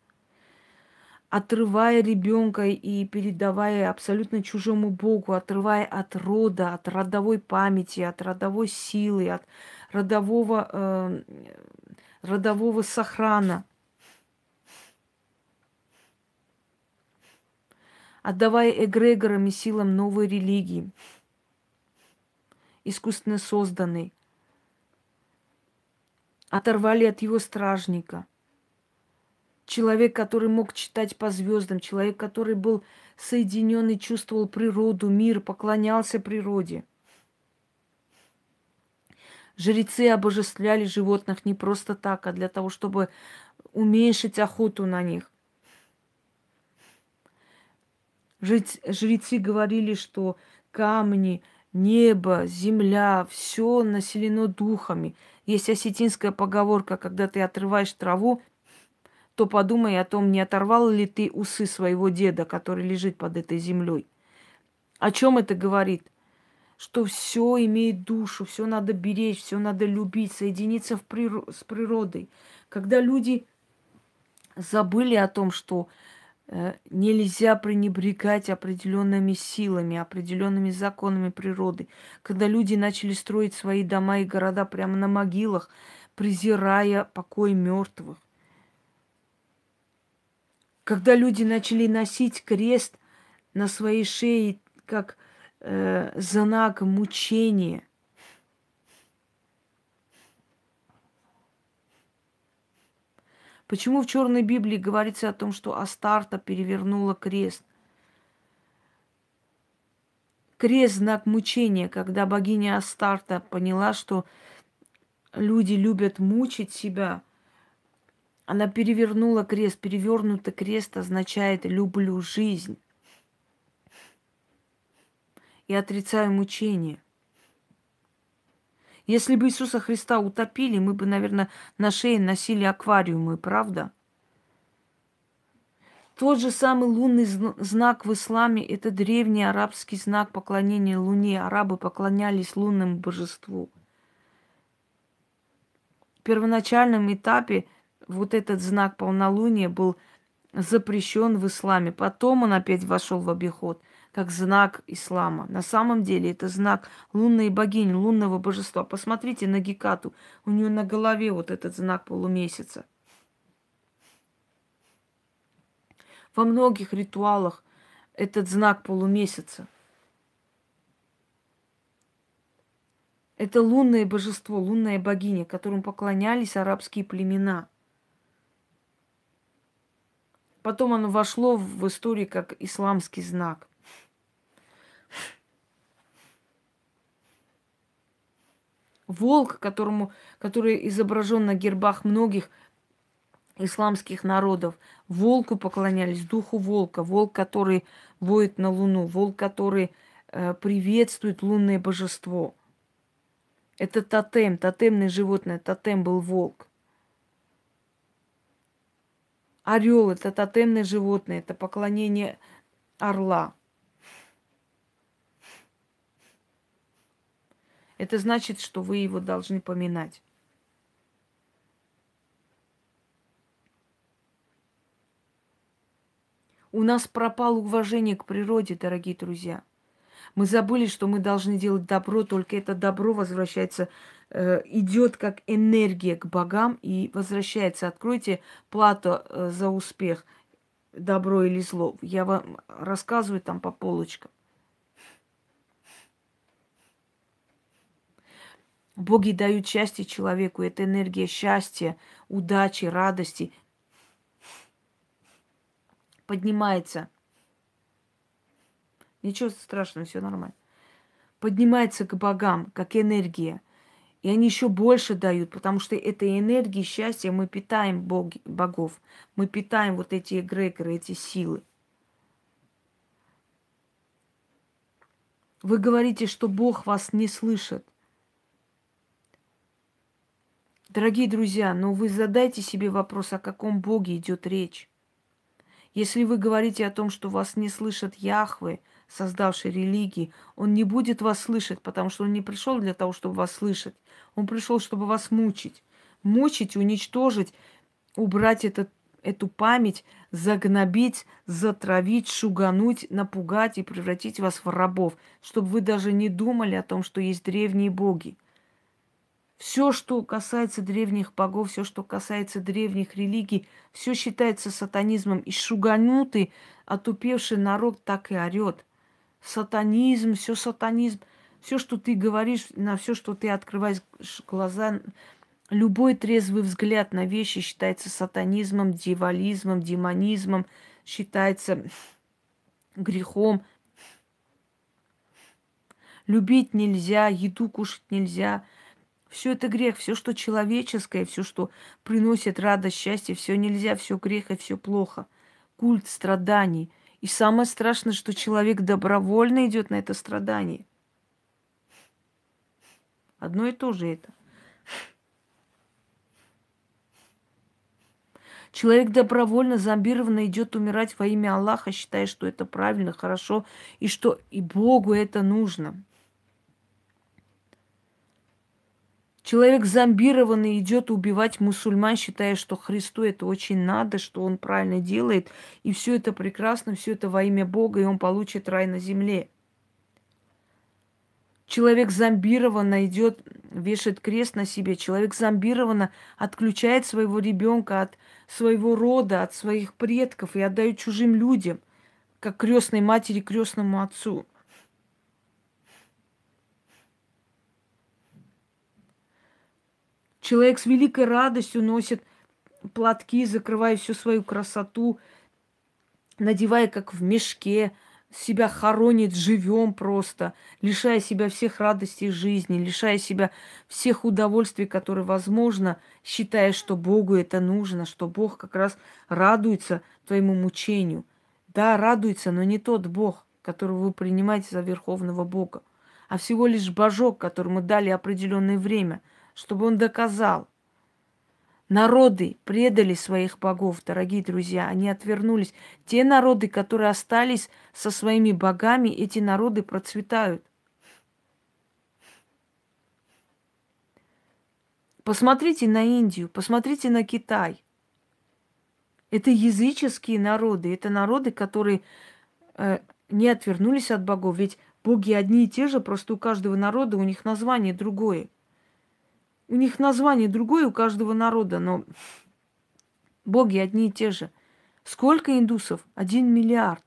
Отрывая ребенка и передавая абсолютно чужому Богу, отрывая от рода, от родовой памяти, от родовой силы, от родового, э, родового сохрана. Отдавая эгрегорам и силам новой религии – искусственно созданный. Оторвали от его стражника. Человек, который мог читать по звездам, человек, который был соединен и чувствовал природу, мир, поклонялся природе. Жрецы обожествляли животных не просто так, а для того, чтобы уменьшить охоту на них. Жрецы говорили, что камни, небо, земля, все населено духами. Есть осетинская поговорка, когда ты отрываешь траву, то подумай о том, не оторвал ли ты усы своего деда, который лежит под этой землей. О чем это говорит? Что все имеет душу, все надо беречь, все надо любить, соединиться в прир... с природой. Когда люди забыли о том, что нельзя пренебрегать определенными силами, определенными законами природы, когда люди начали строить свои дома и города прямо на могилах, презирая покой мертвых, когда люди начали носить крест на своей шее как э, знак мучения. Почему в Черной Библии говорится о том, что Астарта перевернула крест? Крест – знак мучения, когда богиня Астарта поняла, что люди любят мучить себя – она перевернула крест. Перевернутый крест означает «люблю жизнь» и отрицаю мучение. Если бы Иисуса Христа утопили, мы бы, наверное, на шее носили аквариумы, правда? Тот же самый лунный знак в исламе – это древний арабский знак поклонения Луне. Арабы поклонялись лунному божеству. В первоначальном этапе вот этот знак полнолуния был запрещен в исламе. Потом он опять вошел в обиход как знак ислама. На самом деле это знак лунной богини, лунного божества. Посмотрите на Гекату. У нее на голове вот этот знак полумесяца. Во многих ритуалах этот знак полумесяца. Это лунное божество, лунная богиня, которому поклонялись арабские племена – Потом оно вошло в историю как исламский знак. Волк, которому, который изображен на гербах многих исламских народов. Волку поклонялись, духу волка. Волк, который воет на луну. Волк, который э, приветствует лунное божество. Это тотем, тотемное животное. Тотем был волк. Орел это тотемное животное, это поклонение орла. Это значит, что вы его должны поминать. У нас пропало уважение к природе, дорогие друзья. Мы забыли, что мы должны делать добро, только это добро возвращается Э, идет как энергия к богам и возвращается. Откройте плату э, за успех, добро или зло. Я вам рассказываю там по полочкам. Боги дают счастье человеку. Это энергия счастья, удачи, радости. Поднимается. Ничего страшного, все нормально. Поднимается к богам, как энергия – и они еще больше дают, потому что этой энергией счастья мы питаем боги, богов. Мы питаем вот эти эгрегоры, эти силы. Вы говорите, что Бог вас не слышит. Дорогие друзья, но вы задайте себе вопрос, о каком Боге идет речь. Если вы говорите о том, что вас не слышат Яхвы, создавший религии, он не будет вас слышать, потому что он не пришел для того, чтобы вас слышать. Он пришел, чтобы вас мучить. Мучить, уничтожить, убрать этот, эту память, загнобить, затравить, шугануть, напугать и превратить вас в рабов, чтобы вы даже не думали о том, что есть древние боги. Все, что касается древних богов, все, что касается древних религий, все считается сатанизмом. И шуганутый, отупевший народ так и орет – сатанизм, все сатанизм, все, что ты говоришь, на все, что ты открываешь глаза, любой трезвый взгляд на вещи считается сатанизмом, дьяволизмом, демонизмом, считается грехом. Любить нельзя, еду кушать нельзя. Все это грех, все, что человеческое, все, что приносит радость, счастье, все нельзя, все грех и все плохо. Культ страданий – И самое страшное, что человек добровольно идет на это страдание. Одно и то же это. Человек добровольно, зомбированно идет умирать во имя Аллаха, считая, что это правильно, хорошо, и что и Богу это нужно. Человек зомбированный идет убивать мусульман, считая, что Христу это очень надо, что он правильно делает, и все это прекрасно, все это во имя Бога, и он получит рай на земле. Человек зомбированно идет, вешает крест на себе. Человек зомбированно отключает своего ребенка от своего рода, от своих предков и отдает чужим людям, как крестной матери крестному отцу. Человек с великой радостью носит платки, закрывая всю свою красоту, надевая как в мешке, себя хоронит живем просто, лишая себя всех радостей жизни, лишая себя всех удовольствий, которые возможно, считая, что Богу это нужно, что Бог как раз радуется твоему мучению. Да, радуется, но не тот Бог, которого вы принимаете за Верховного Бога, а всего лишь Божок, которому дали определенное время, чтобы он доказал, Народы предали своих богов, дорогие друзья, они отвернулись. Те народы, которые остались со своими богами, эти народы процветают. Посмотрите на Индию, посмотрите на Китай. Это языческие народы, это народы, которые э, не отвернулись от богов. Ведь боги одни и те же, просто у каждого народа у них название другое. У них название другое у каждого народа, но боги одни и те же. Сколько индусов? Один миллиард.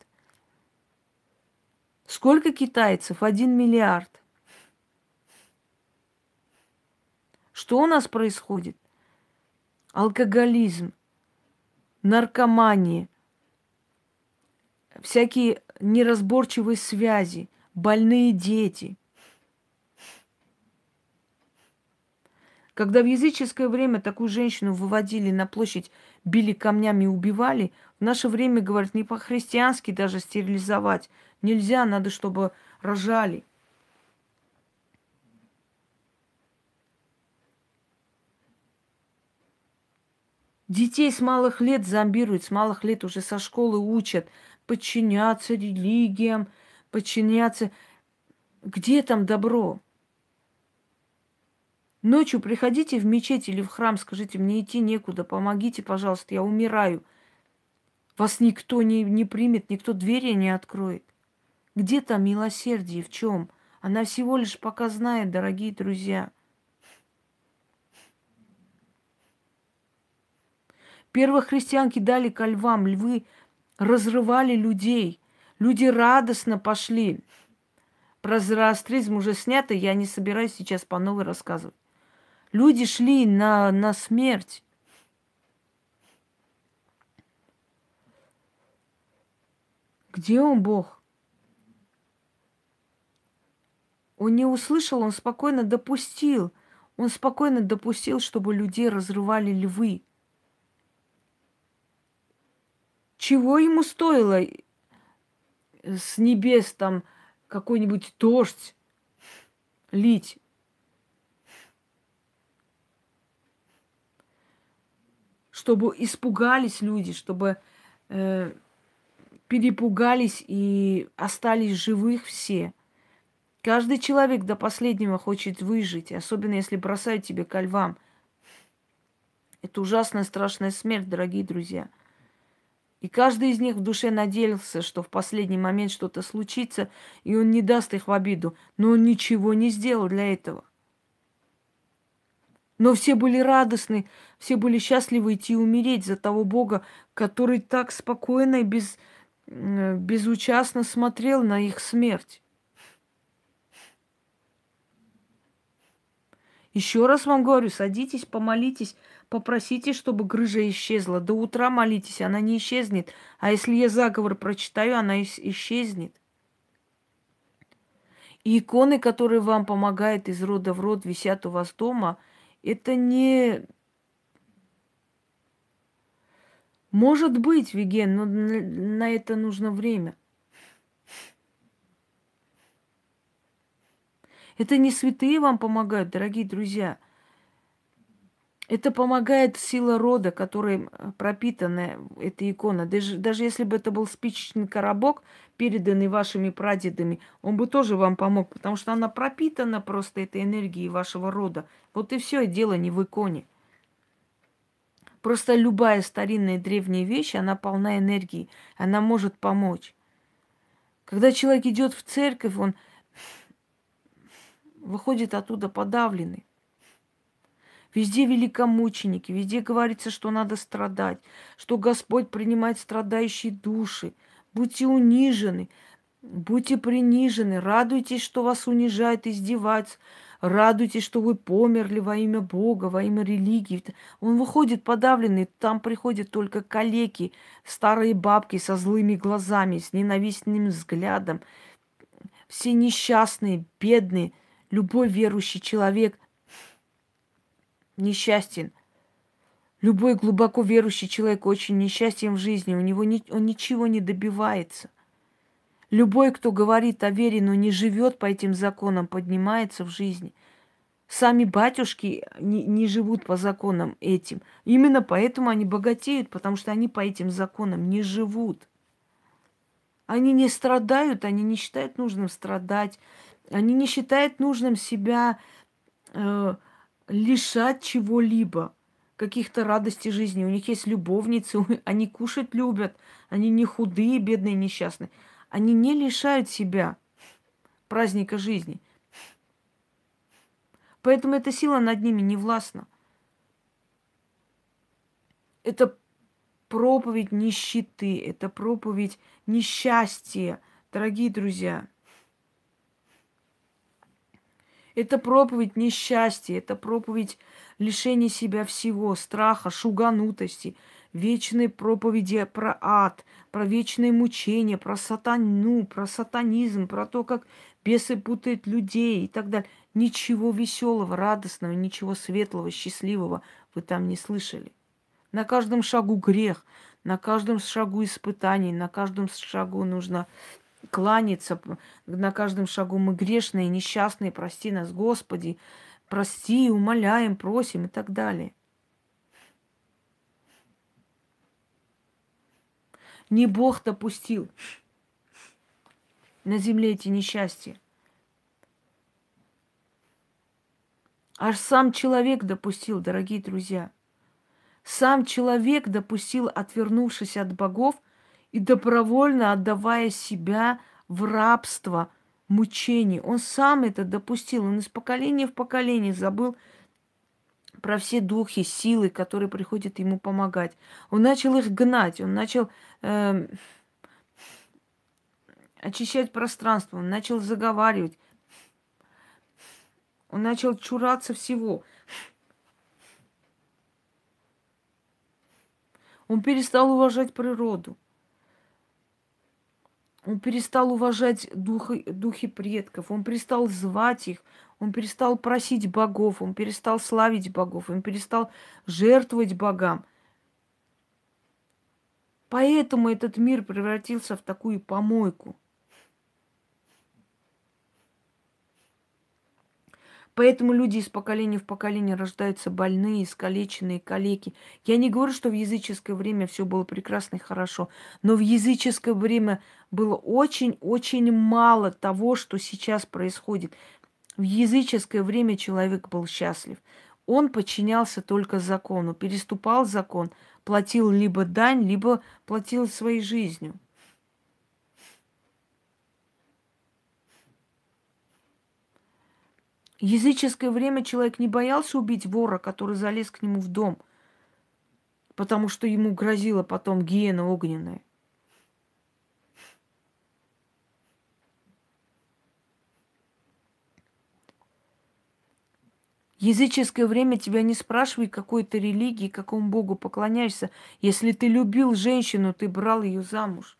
Сколько китайцев? Один миллиард. Что у нас происходит? Алкоголизм, наркомания, всякие неразборчивые связи, больные дети – Когда в языческое время такую женщину выводили на площадь, били камнями и убивали, в наше время, говорят, не по-христиански даже стерилизовать. Нельзя, надо, чтобы рожали. Детей с малых лет зомбируют, с малых лет уже со школы учат подчиняться религиям, подчиняться... Где там добро? Ночью приходите в мечеть или в храм, скажите, мне идти некуда, помогите, пожалуйста, я умираю. Вас никто не, не примет, никто двери не откроет. Где там милосердие, в чем? Она всего лишь пока знает, дорогие друзья. Первые христианки дали ко львам, львы разрывали людей. Люди радостно пошли. Про зороастризм уже снято, я не собираюсь сейчас по новой рассказывать. Люди шли на, на смерть. Где он, Бог? Он не услышал, он спокойно допустил. Он спокойно допустил, чтобы людей разрывали львы. Чего ему стоило с небес там какой-нибудь дождь лить? Чтобы испугались люди, чтобы э, перепугались и остались живых все. Каждый человек до последнего хочет выжить, особенно если бросают тебе ко львам. Это ужасная, страшная смерть, дорогие друзья. И каждый из них в душе надеялся, что в последний момент что-то случится, и он не даст их в обиду. Но он ничего не сделал для этого. Но все были радостны, все были счастливы идти умереть за того Бога, который так спокойно и без, безучастно смотрел на их смерть. Еще раз вам говорю, садитесь, помолитесь, попросите, чтобы грыжа исчезла. До утра молитесь, она не исчезнет. А если я заговор прочитаю, она исчезнет. И иконы, которые вам помогают из рода в род, висят у вас дома – это не Может быть, Виген, но на это нужно время. Это не святые вам помогают, дорогие друзья. Это помогает сила рода, которой пропитана эта икона. Даже, даже если бы это был спичечный коробок, переданный вашими прадедами, он бы тоже вам помог, потому что она пропитана просто этой энергией вашего рода. Вот и все, дело не в иконе. Просто любая старинная древняя вещь, она полна энергии, она может помочь. Когда человек идет в церковь, он выходит оттуда подавленный. Везде великомученики, везде говорится, что надо страдать, что Господь принимает страдающие души. Будьте унижены, будьте принижены, радуйтесь, что вас унижают, издеваются, радуйтесь, что вы померли во имя Бога, во имя религии. Он выходит подавленный, там приходят только калеки, старые бабки со злыми глазами, с ненавистным взглядом. Все несчастные, бедные – Любой верующий человек несчастен. Любой глубоко верующий человек очень несчастен в жизни. У него ни, он ничего не добивается. Любой, кто говорит о вере, но не живет по этим законам, поднимается в жизни. Сами батюшки не, не живут по законам этим. Именно поэтому они богатеют, потому что они по этим законам не живут. Они не страдают, они не считают нужным страдать, они не считают нужным себя э, лишать чего-либо, каких-то радостей жизни. У них есть любовницы, [LAUGHS] они кушать любят, они не худые, бедные, несчастные. Они не лишают себя праздника жизни. Поэтому эта сила над ними не властна. Это проповедь нищеты, это проповедь несчастья, дорогие друзья – это проповедь несчастья, это проповедь лишения себя всего, страха, шуганутости, вечные проповеди про ад, про вечные мучения, про сатану, про сатанизм, про то, как бесы путают людей и так далее. Ничего веселого, радостного, ничего светлого, счастливого вы там не слышали. На каждом шагу грех, на каждом шагу испытаний, на каждом шагу нужно кланяться на каждом шагу. Мы грешные, несчастные, прости нас, Господи, прости, умоляем, просим и так далее. Не Бог допустил на земле эти несчастья. Аж сам человек допустил, дорогие друзья. Сам человек допустил, отвернувшись от богов, и добровольно отдавая себя в рабство, мучений. Он сам это допустил. Он из поколения в поколение забыл про все духи, силы, которые приходят ему помогать. Он начал их гнать, он начал э, очищать пространство, он начал заговаривать, он начал чураться всего. Он перестал уважать природу. Он перестал уважать духи, духи предков, он перестал звать их, он перестал просить богов, он перестал славить богов, он перестал жертвовать богам. Поэтому этот мир превратился в такую помойку – Поэтому люди из поколения в поколение рождаются больные, искалеченные, калеки. Я не говорю, что в языческое время все было прекрасно и хорошо, но в языческое время было очень-очень мало того, что сейчас происходит. В языческое время человек был счастлив. Он подчинялся только закону, переступал закон, платил либо дань, либо платил своей жизнью. Языческое время человек не боялся убить вора, который залез к нему в дом, потому что ему грозила потом гиена огненная. Языческое время тебя не спрашивает, какой ты религии, какому богу поклоняешься. Если ты любил женщину, ты брал ее замуж.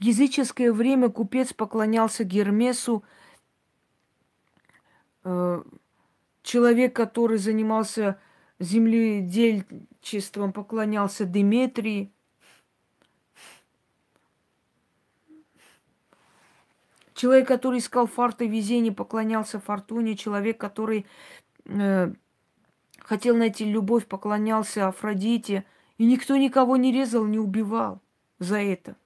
Языческое время купец поклонялся Гермесу, э, человек, который занимался земледельчеством поклонялся Диметрии. Человек, который искал фарта везение, поклонялся фортуне. Человек, который э, хотел найти любовь, поклонялся Афродите. И никто никого не резал, не убивал за это.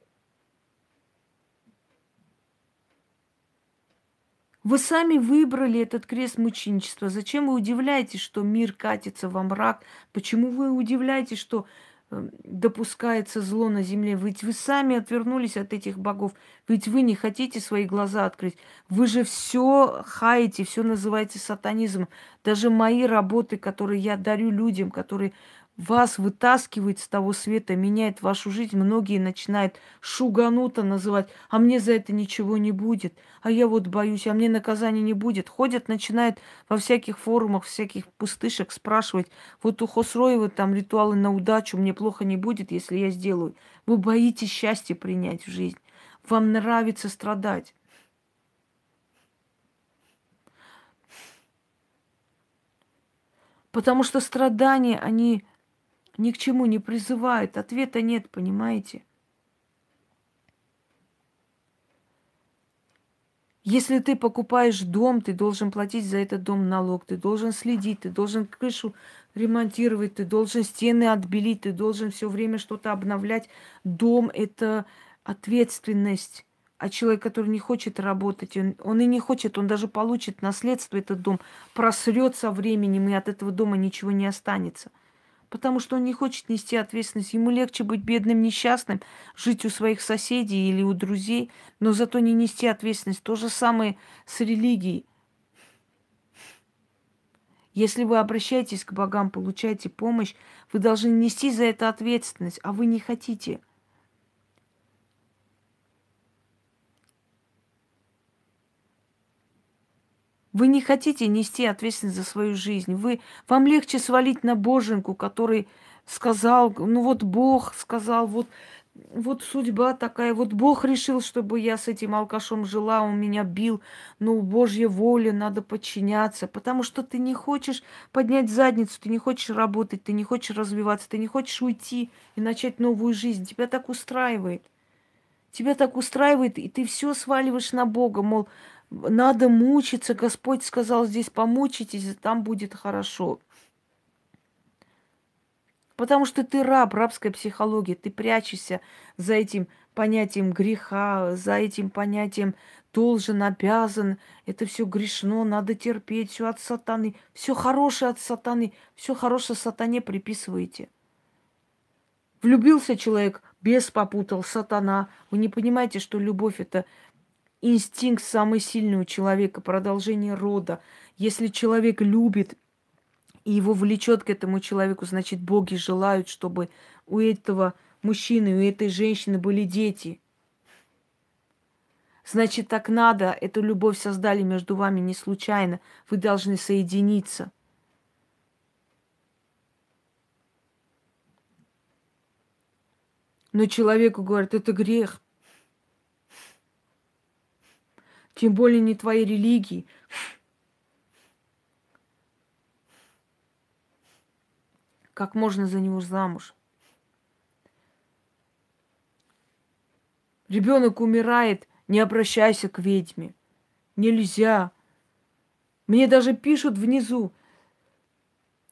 Вы сами выбрали этот крест мученичества. Зачем вы удивляетесь, что мир катится во мрак? Почему вы удивляетесь, что э, допускается зло на земле? Ведь вы сами отвернулись от этих богов. Ведь вы не хотите свои глаза открыть. Вы же все хаете, все называете сатанизмом. Даже мои работы, которые я дарю людям, которые вас вытаскивает с того света, меняет вашу жизнь. Многие начинают шугануто называть, а мне за это ничего не будет, а я вот боюсь, а мне наказания не будет. Ходят, начинают во всяких форумах, всяких пустышек спрашивать, вот у Хосроева там ритуалы на удачу, мне плохо не будет, если я сделаю. Вы боитесь счастье принять в жизнь. Вам нравится страдать. Потому что страдания, они ни к чему не призывает, ответа нет, понимаете? Если ты покупаешь дом, ты должен платить за этот дом налог, ты должен следить, ты должен крышу ремонтировать, ты должен стены отбелить, ты должен все время что-то обновлять. Дом – это ответственность. А человек, который не хочет работать, он, он и не хочет, он даже получит наследство этот дом, просрет со временем, и от этого дома ничего не останется – потому что он не хочет нести ответственность. Ему легче быть бедным, несчастным, жить у своих соседей или у друзей, но зато не нести ответственность. То же самое с религией. Если вы обращаетесь к богам, получаете помощь, вы должны нести за это ответственность, а вы не хотите – Вы не хотите нести ответственность за свою жизнь. Вы, вам легче свалить на боженку, который сказал, ну вот Бог сказал, вот, вот судьба такая, вот Бог решил, чтобы я с этим алкашом жила, он меня бил, ну, Божья воля, надо подчиняться, потому что ты не хочешь поднять задницу, ты не хочешь работать, ты не хочешь развиваться, ты не хочешь уйти и начать новую жизнь. Тебя так устраивает. Тебя так устраивает, и ты все сваливаешь на Бога, мол, надо мучиться. Господь сказал, здесь помучитесь, и там будет хорошо. Потому что ты раб, рабская психология. Ты прячешься за этим понятием греха, за этим понятием должен, обязан. Это все грешно, надо терпеть, все от сатаны. Все хорошее от сатаны, все хорошее сатане приписываете. Влюбился человек, без попутал, сатана. Вы не понимаете, что любовь это инстинкт самый сильный у человека, продолжение рода. Если человек любит и его влечет к этому человеку, значит, боги желают, чтобы у этого мужчины, у этой женщины были дети. Значит, так надо. Эту любовь создали между вами не случайно. Вы должны соединиться. Но человеку говорят, это грех. Тем более не твоей религии. Как можно за него замуж? Ребенок умирает, не обращайся к ведьме. Нельзя. Мне даже пишут внизу.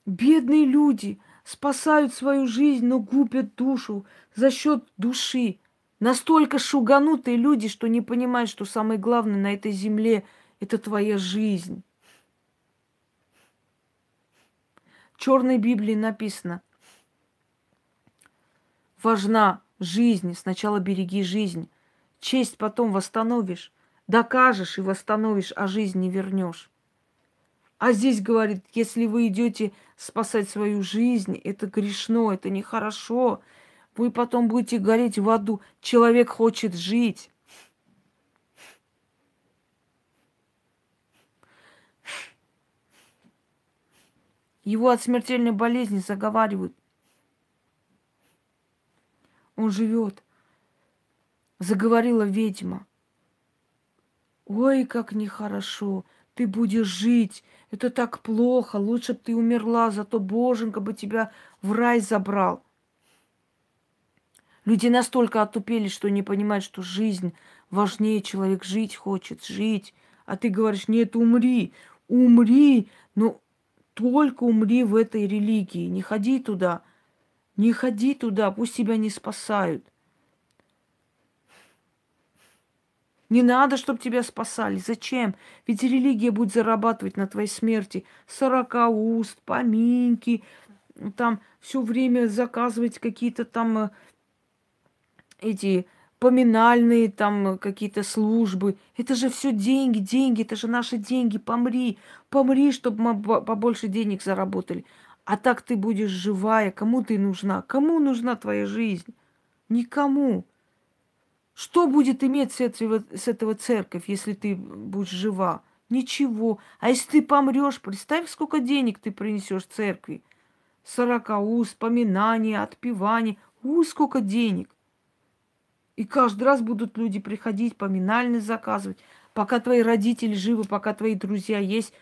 Бедные люди спасают свою жизнь, но губят душу за счет души. Настолько шуганутые люди, что не понимают, что самое главное на этой земле – это твоя жизнь. В Черной Библии написано, важна жизнь, сначала береги жизнь, честь потом восстановишь, докажешь и восстановишь, а жизнь не вернешь. А здесь говорит, если вы идете спасать свою жизнь, это грешно, это нехорошо, вы потом будете гореть в аду. Человек хочет жить. Его от смертельной болезни заговаривают. Он живет. Заговорила ведьма. Ой, как нехорошо. Ты будешь жить. Это так плохо, лучше бы ты умерла, зато Боженька бы тебя в рай забрал. Люди настолько отупели, что не понимают, что жизнь важнее, человек жить хочет, жить. А ты говоришь, нет, умри, умри, но только умри в этой религии, не ходи туда, не ходи туда, пусть тебя не спасают. Не надо, чтобы тебя спасали. Зачем? Ведь религия будет зарабатывать на твоей смерти. Сорока уст, поминки, там все время заказывать какие-то там э, эти поминальные там какие-то службы. Это же все деньги, деньги, это же наши деньги. Помри, помри, чтобы мы побольше денег заработали. А так ты будешь живая. Кому ты нужна? Кому нужна твоя жизнь? Никому. Что будет иметь с этого, с этого церковь, если ты будешь жива? Ничего. А если ты помрешь, представь, сколько денег ты принесешь церкви. Сорока уст, поминания, отпевания. У, сколько денег. И каждый раз будут люди приходить, поминальные заказывать. Пока твои родители живы, пока твои друзья есть,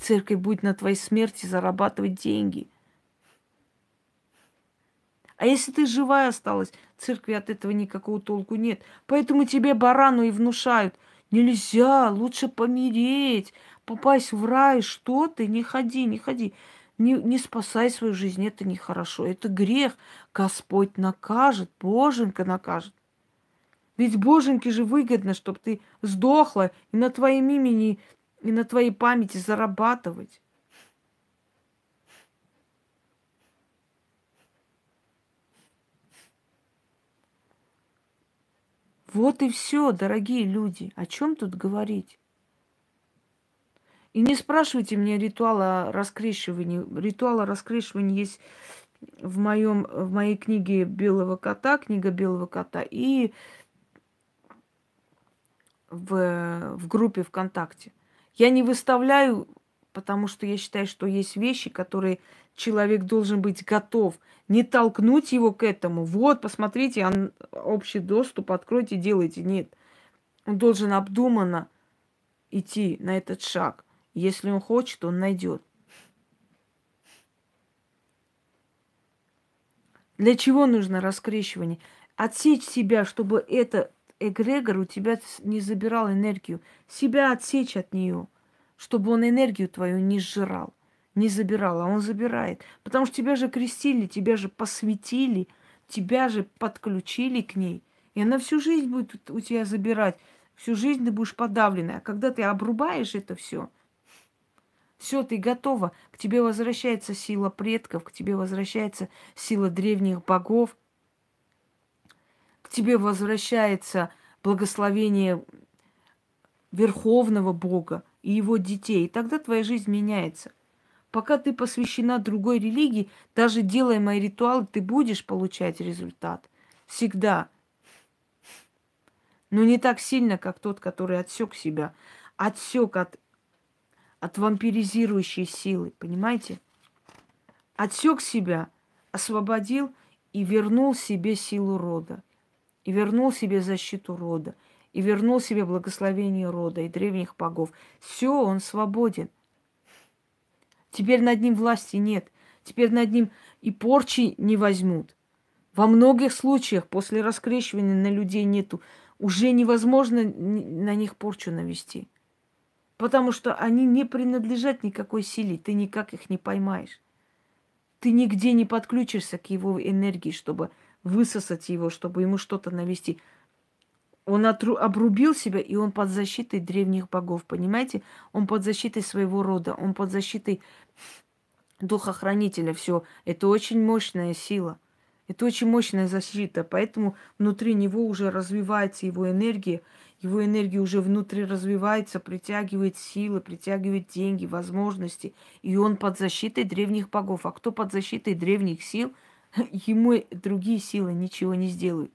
церковь будет на твоей смерти зарабатывать деньги. А если ты живая осталась, церкви от этого никакого толку нет. Поэтому тебе барану и внушают. Нельзя, лучше помереть, попасть в рай. Что ты? Не ходи, не ходи. Не, не спасай свою жизнь, это нехорошо. Это грех. Господь накажет, Боженька накажет. Ведь Боженьке же выгодно, чтобы ты сдохла и на твоем имени, и на твоей памяти зарабатывать. Вот и все, дорогие люди. О чем тут говорить? И не спрашивайте меня ритуала раскрещивания. Ритуала раскрещивания есть в, моем, в моей книге Белого кота, книга Белого кота, и в, в группе ВКонтакте. Я не выставляю, потому что я считаю, что есть вещи, которые человек должен быть готов. Не толкнуть его к этому. Вот, посмотрите, он, общий доступ, откройте, делайте. Нет. Он должен обдуманно идти на этот шаг. Если он хочет, он найдет. Для чего нужно раскрещивание? Отсечь себя, чтобы это эгрегор у тебя не забирал энергию. Себя отсечь от нее, чтобы он энергию твою не сжирал, не забирал, а он забирает. Потому что тебя же крестили, тебя же посвятили, тебя же подключили к ней. И она всю жизнь будет у тебя забирать. Всю жизнь ты будешь подавленная. А когда ты обрубаешь это все, все, ты готова. К тебе возвращается сила предков, к тебе возвращается сила древних богов – к тебе возвращается благословение Верховного Бога и его детей. И тогда твоя жизнь меняется. Пока ты посвящена другой религии, даже делая мои ритуалы, ты будешь получать результат. Всегда. Но не так сильно, как тот, который отсек себя. Отсек от, от вампиризирующей силы. Понимаете? Отсек себя, освободил и вернул себе силу рода и вернул себе защиту рода, и вернул себе благословение рода и древних богов. Все, он свободен. Теперь над ним власти нет. Теперь над ним и порчи не возьмут. Во многих случаях после раскрещивания на людей нету. Уже невозможно на них порчу навести. Потому что они не принадлежат никакой силе. Ты никак их не поймаешь. Ты нигде не подключишься к его энергии, чтобы высосать его, чтобы ему что-то навести. Он отру- обрубил себя, и он под защитой древних богов, понимаете? Он под защитой своего рода, он под защитой духохранителя. Все, это очень мощная сила. Это очень мощная защита, поэтому внутри него уже развивается его энергия, его энергия уже внутри развивается, притягивает силы, притягивает деньги, возможности, и он под защитой древних богов. А кто под защитой древних сил [LAUGHS] – ему другие силы ничего не сделают.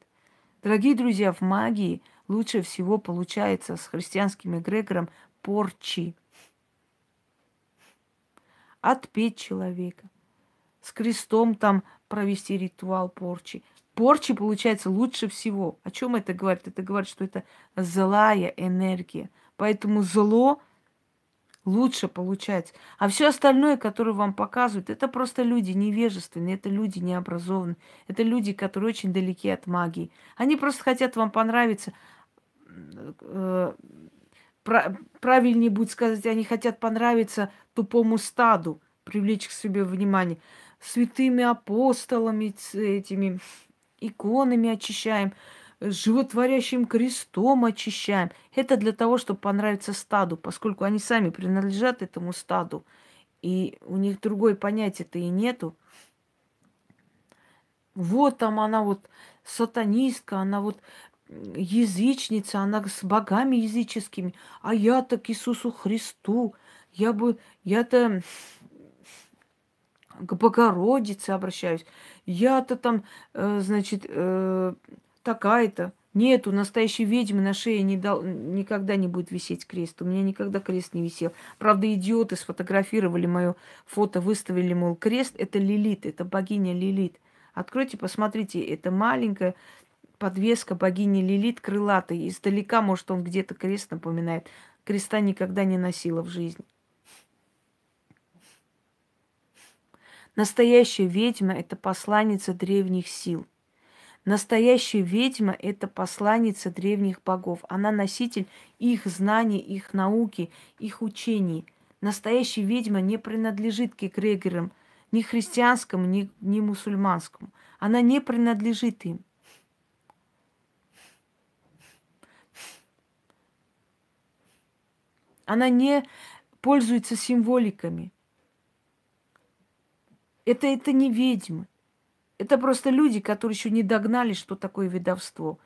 Дорогие друзья, в магии лучше всего получается с христианским эгрегором порчи. Отпеть человека. С крестом там провести ритуал порчи. Порчи получается лучше всего. О чем это говорит? Это говорит, что это злая энергия. Поэтому зло лучше получается. А все остальное, которое вам показывают, это просто люди невежественные, это люди необразованные, это люди, которые очень далеки от магии. Они просто хотят вам понравиться. Э, правильнее будет сказать, они хотят понравиться тупому стаду, привлечь к себе внимание. Святыми апостолами, этими иконами очищаем животворящим крестом очищаем. Это для того, чтобы понравиться стаду, поскольку они сами принадлежат этому стаду, и у них другое понятие-то и нету. Вот там она вот сатанистка, она вот язычница, она с богами языческими, а я-то к Иисусу Христу, я бы, я-то к Богородице обращаюсь, я-то там, э, значит, э, такая-то. Нет, у настоящей ведьмы на шее не дал, никогда не будет висеть крест. У меня никогда крест не висел. Правда, идиоты сфотографировали мое фото, выставили, мол, крест. Это Лилит, это богиня Лилит. Откройте, посмотрите, это маленькая подвеска богини Лилит крылатой. Издалека, может, он где-то крест напоминает. Креста никогда не носила в жизни. Настоящая ведьма – это посланница древних сил – Настоящая ведьма – это посланница древних богов. Она носитель их знаний, их науки, их учений. Настоящая ведьма не принадлежит к эгрегорам, ни христианскому, ни, ни мусульманскому. Она не принадлежит им. Она не пользуется символиками. Это, это не ведьмы. Это просто люди, которые еще не догнали, что такое ведовство.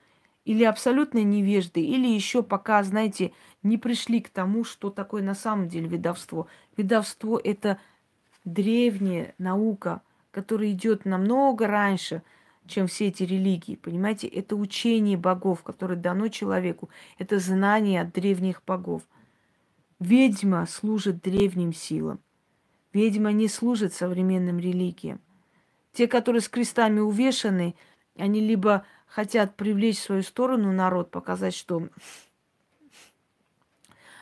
Или абсолютно невежды, или еще пока, знаете, не пришли к тому, что такое на самом деле ведовство. Ведовство – это древняя наука, которая идет намного раньше, чем все эти религии. Понимаете, это учение богов, которое дано человеку. Это знание от древних богов. Ведьма служит древним силам. Ведьма не служит современным религиям. Те, которые с крестами увешаны, они либо хотят привлечь в свою сторону народ, показать, что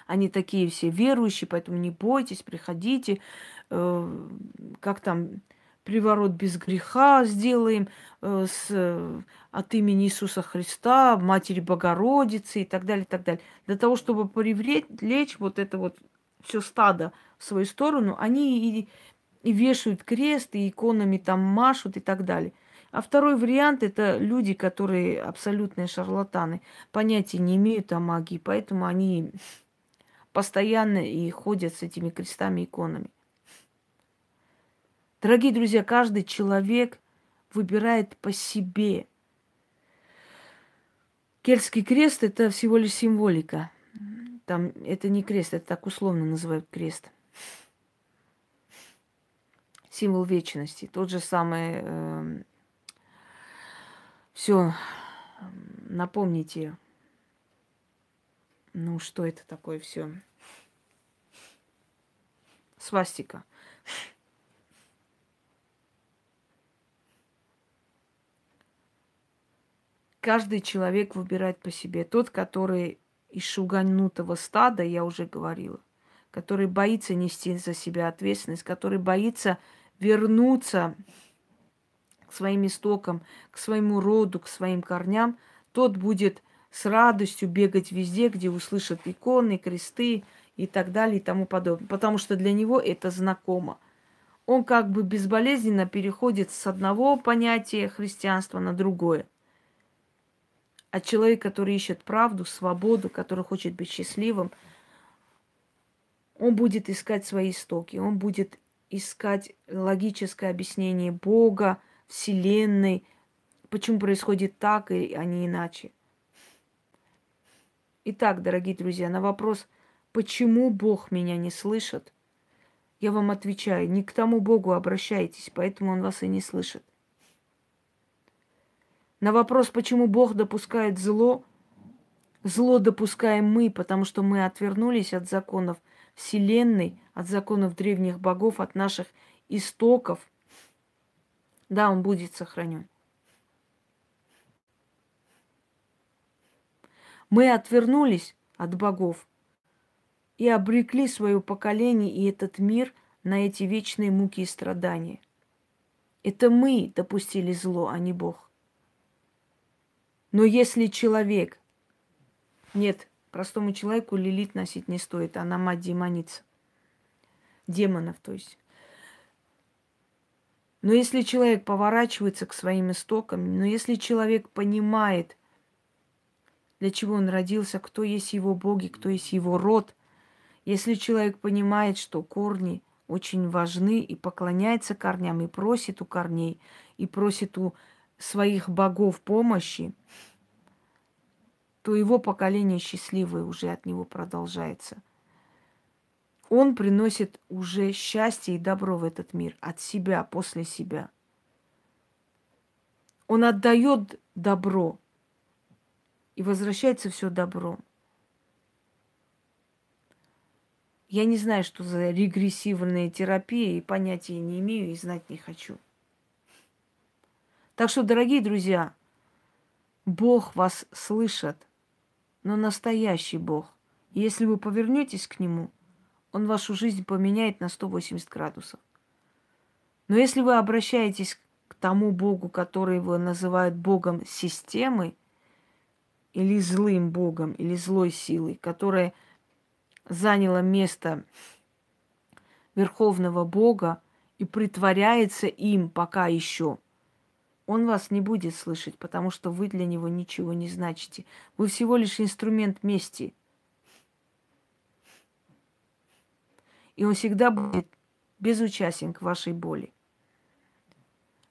они такие все верующие, поэтому не бойтесь, приходите, э, как там приворот без греха сделаем э, с, э, от имени Иисуса Христа, Матери Богородицы и так далее, и так далее. Для того, чтобы привлечь вот это вот все стадо в свою сторону, они и и вешают крест, и иконами там машут и так далее. А второй вариант – это люди, которые абсолютные шарлатаны, понятия не имеют о магии, поэтому они постоянно и ходят с этими крестами и иконами. Дорогие друзья, каждый человек выбирает по себе. Кельтский крест – это всего лишь символика. Там это не крест, это так условно называют крест символ вечности. Тот же самый... Э, эм, все, напомните, ну что это такое все? Свастика. Каждый человек выбирает по себе. Тот, который из шуганутого стада, я уже говорила, который боится нести за себя ответственность, который боится вернуться к своим истокам, к своему роду, к своим корням, тот будет с радостью бегать везде, где услышат иконы, кресты и так далее и тому подобное. Потому что для него это знакомо. Он как бы безболезненно переходит с одного понятия христианства на другое. А человек, который ищет правду, свободу, который хочет быть счастливым, он будет искать свои истоки, он будет искать логическое объяснение Бога, Вселенной, почему происходит так, а не иначе. Итак, дорогие друзья, на вопрос, почему Бог меня не слышит, я вам отвечаю, не к тому Богу обращайтесь, поэтому Он вас и не слышит. На вопрос, почему Бог допускает зло, зло допускаем мы, потому что мы отвернулись от законов – Вселенной, от законов древних богов, от наших истоков, да, он будет сохранен. Мы отвернулись от богов, и обрекли свое поколение и этот мир на эти вечные муки и страдания. Это мы допустили зло, а не Бог. Но если человек... Нет, простому человеку лилит носить не стоит, она мать демоница. Демонов, то есть. Но если человек поворачивается к своим истокам, но если человек понимает, для чего он родился, кто есть его боги, кто есть его род, если человек понимает, что корни очень важны и поклоняется корням, и просит у корней, и просит у своих богов помощи, то его поколение счастливое уже от него продолжается – он приносит уже счастье и добро в этот мир от себя, после себя. Он отдает добро, и возвращается все добро. Я не знаю, что за регрессивная терапия, и понятия не имею, и знать не хочу. Так что, дорогие друзья, Бог вас слышит, но настоящий Бог. Если вы повернетесь к Нему – он вашу жизнь поменяет на 180 градусов. Но если вы обращаетесь к тому Богу, который его называют Богом системы, или злым Богом, или злой силой, которая заняла место Верховного Бога и притворяется им пока еще, он вас не будет слышать, потому что вы для него ничего не значите. Вы всего лишь инструмент мести – и он всегда будет безучастен к вашей боли.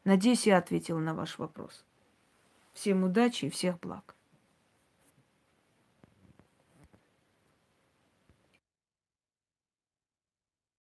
Надеюсь, я ответила на ваш вопрос. Всем удачи и всех благ.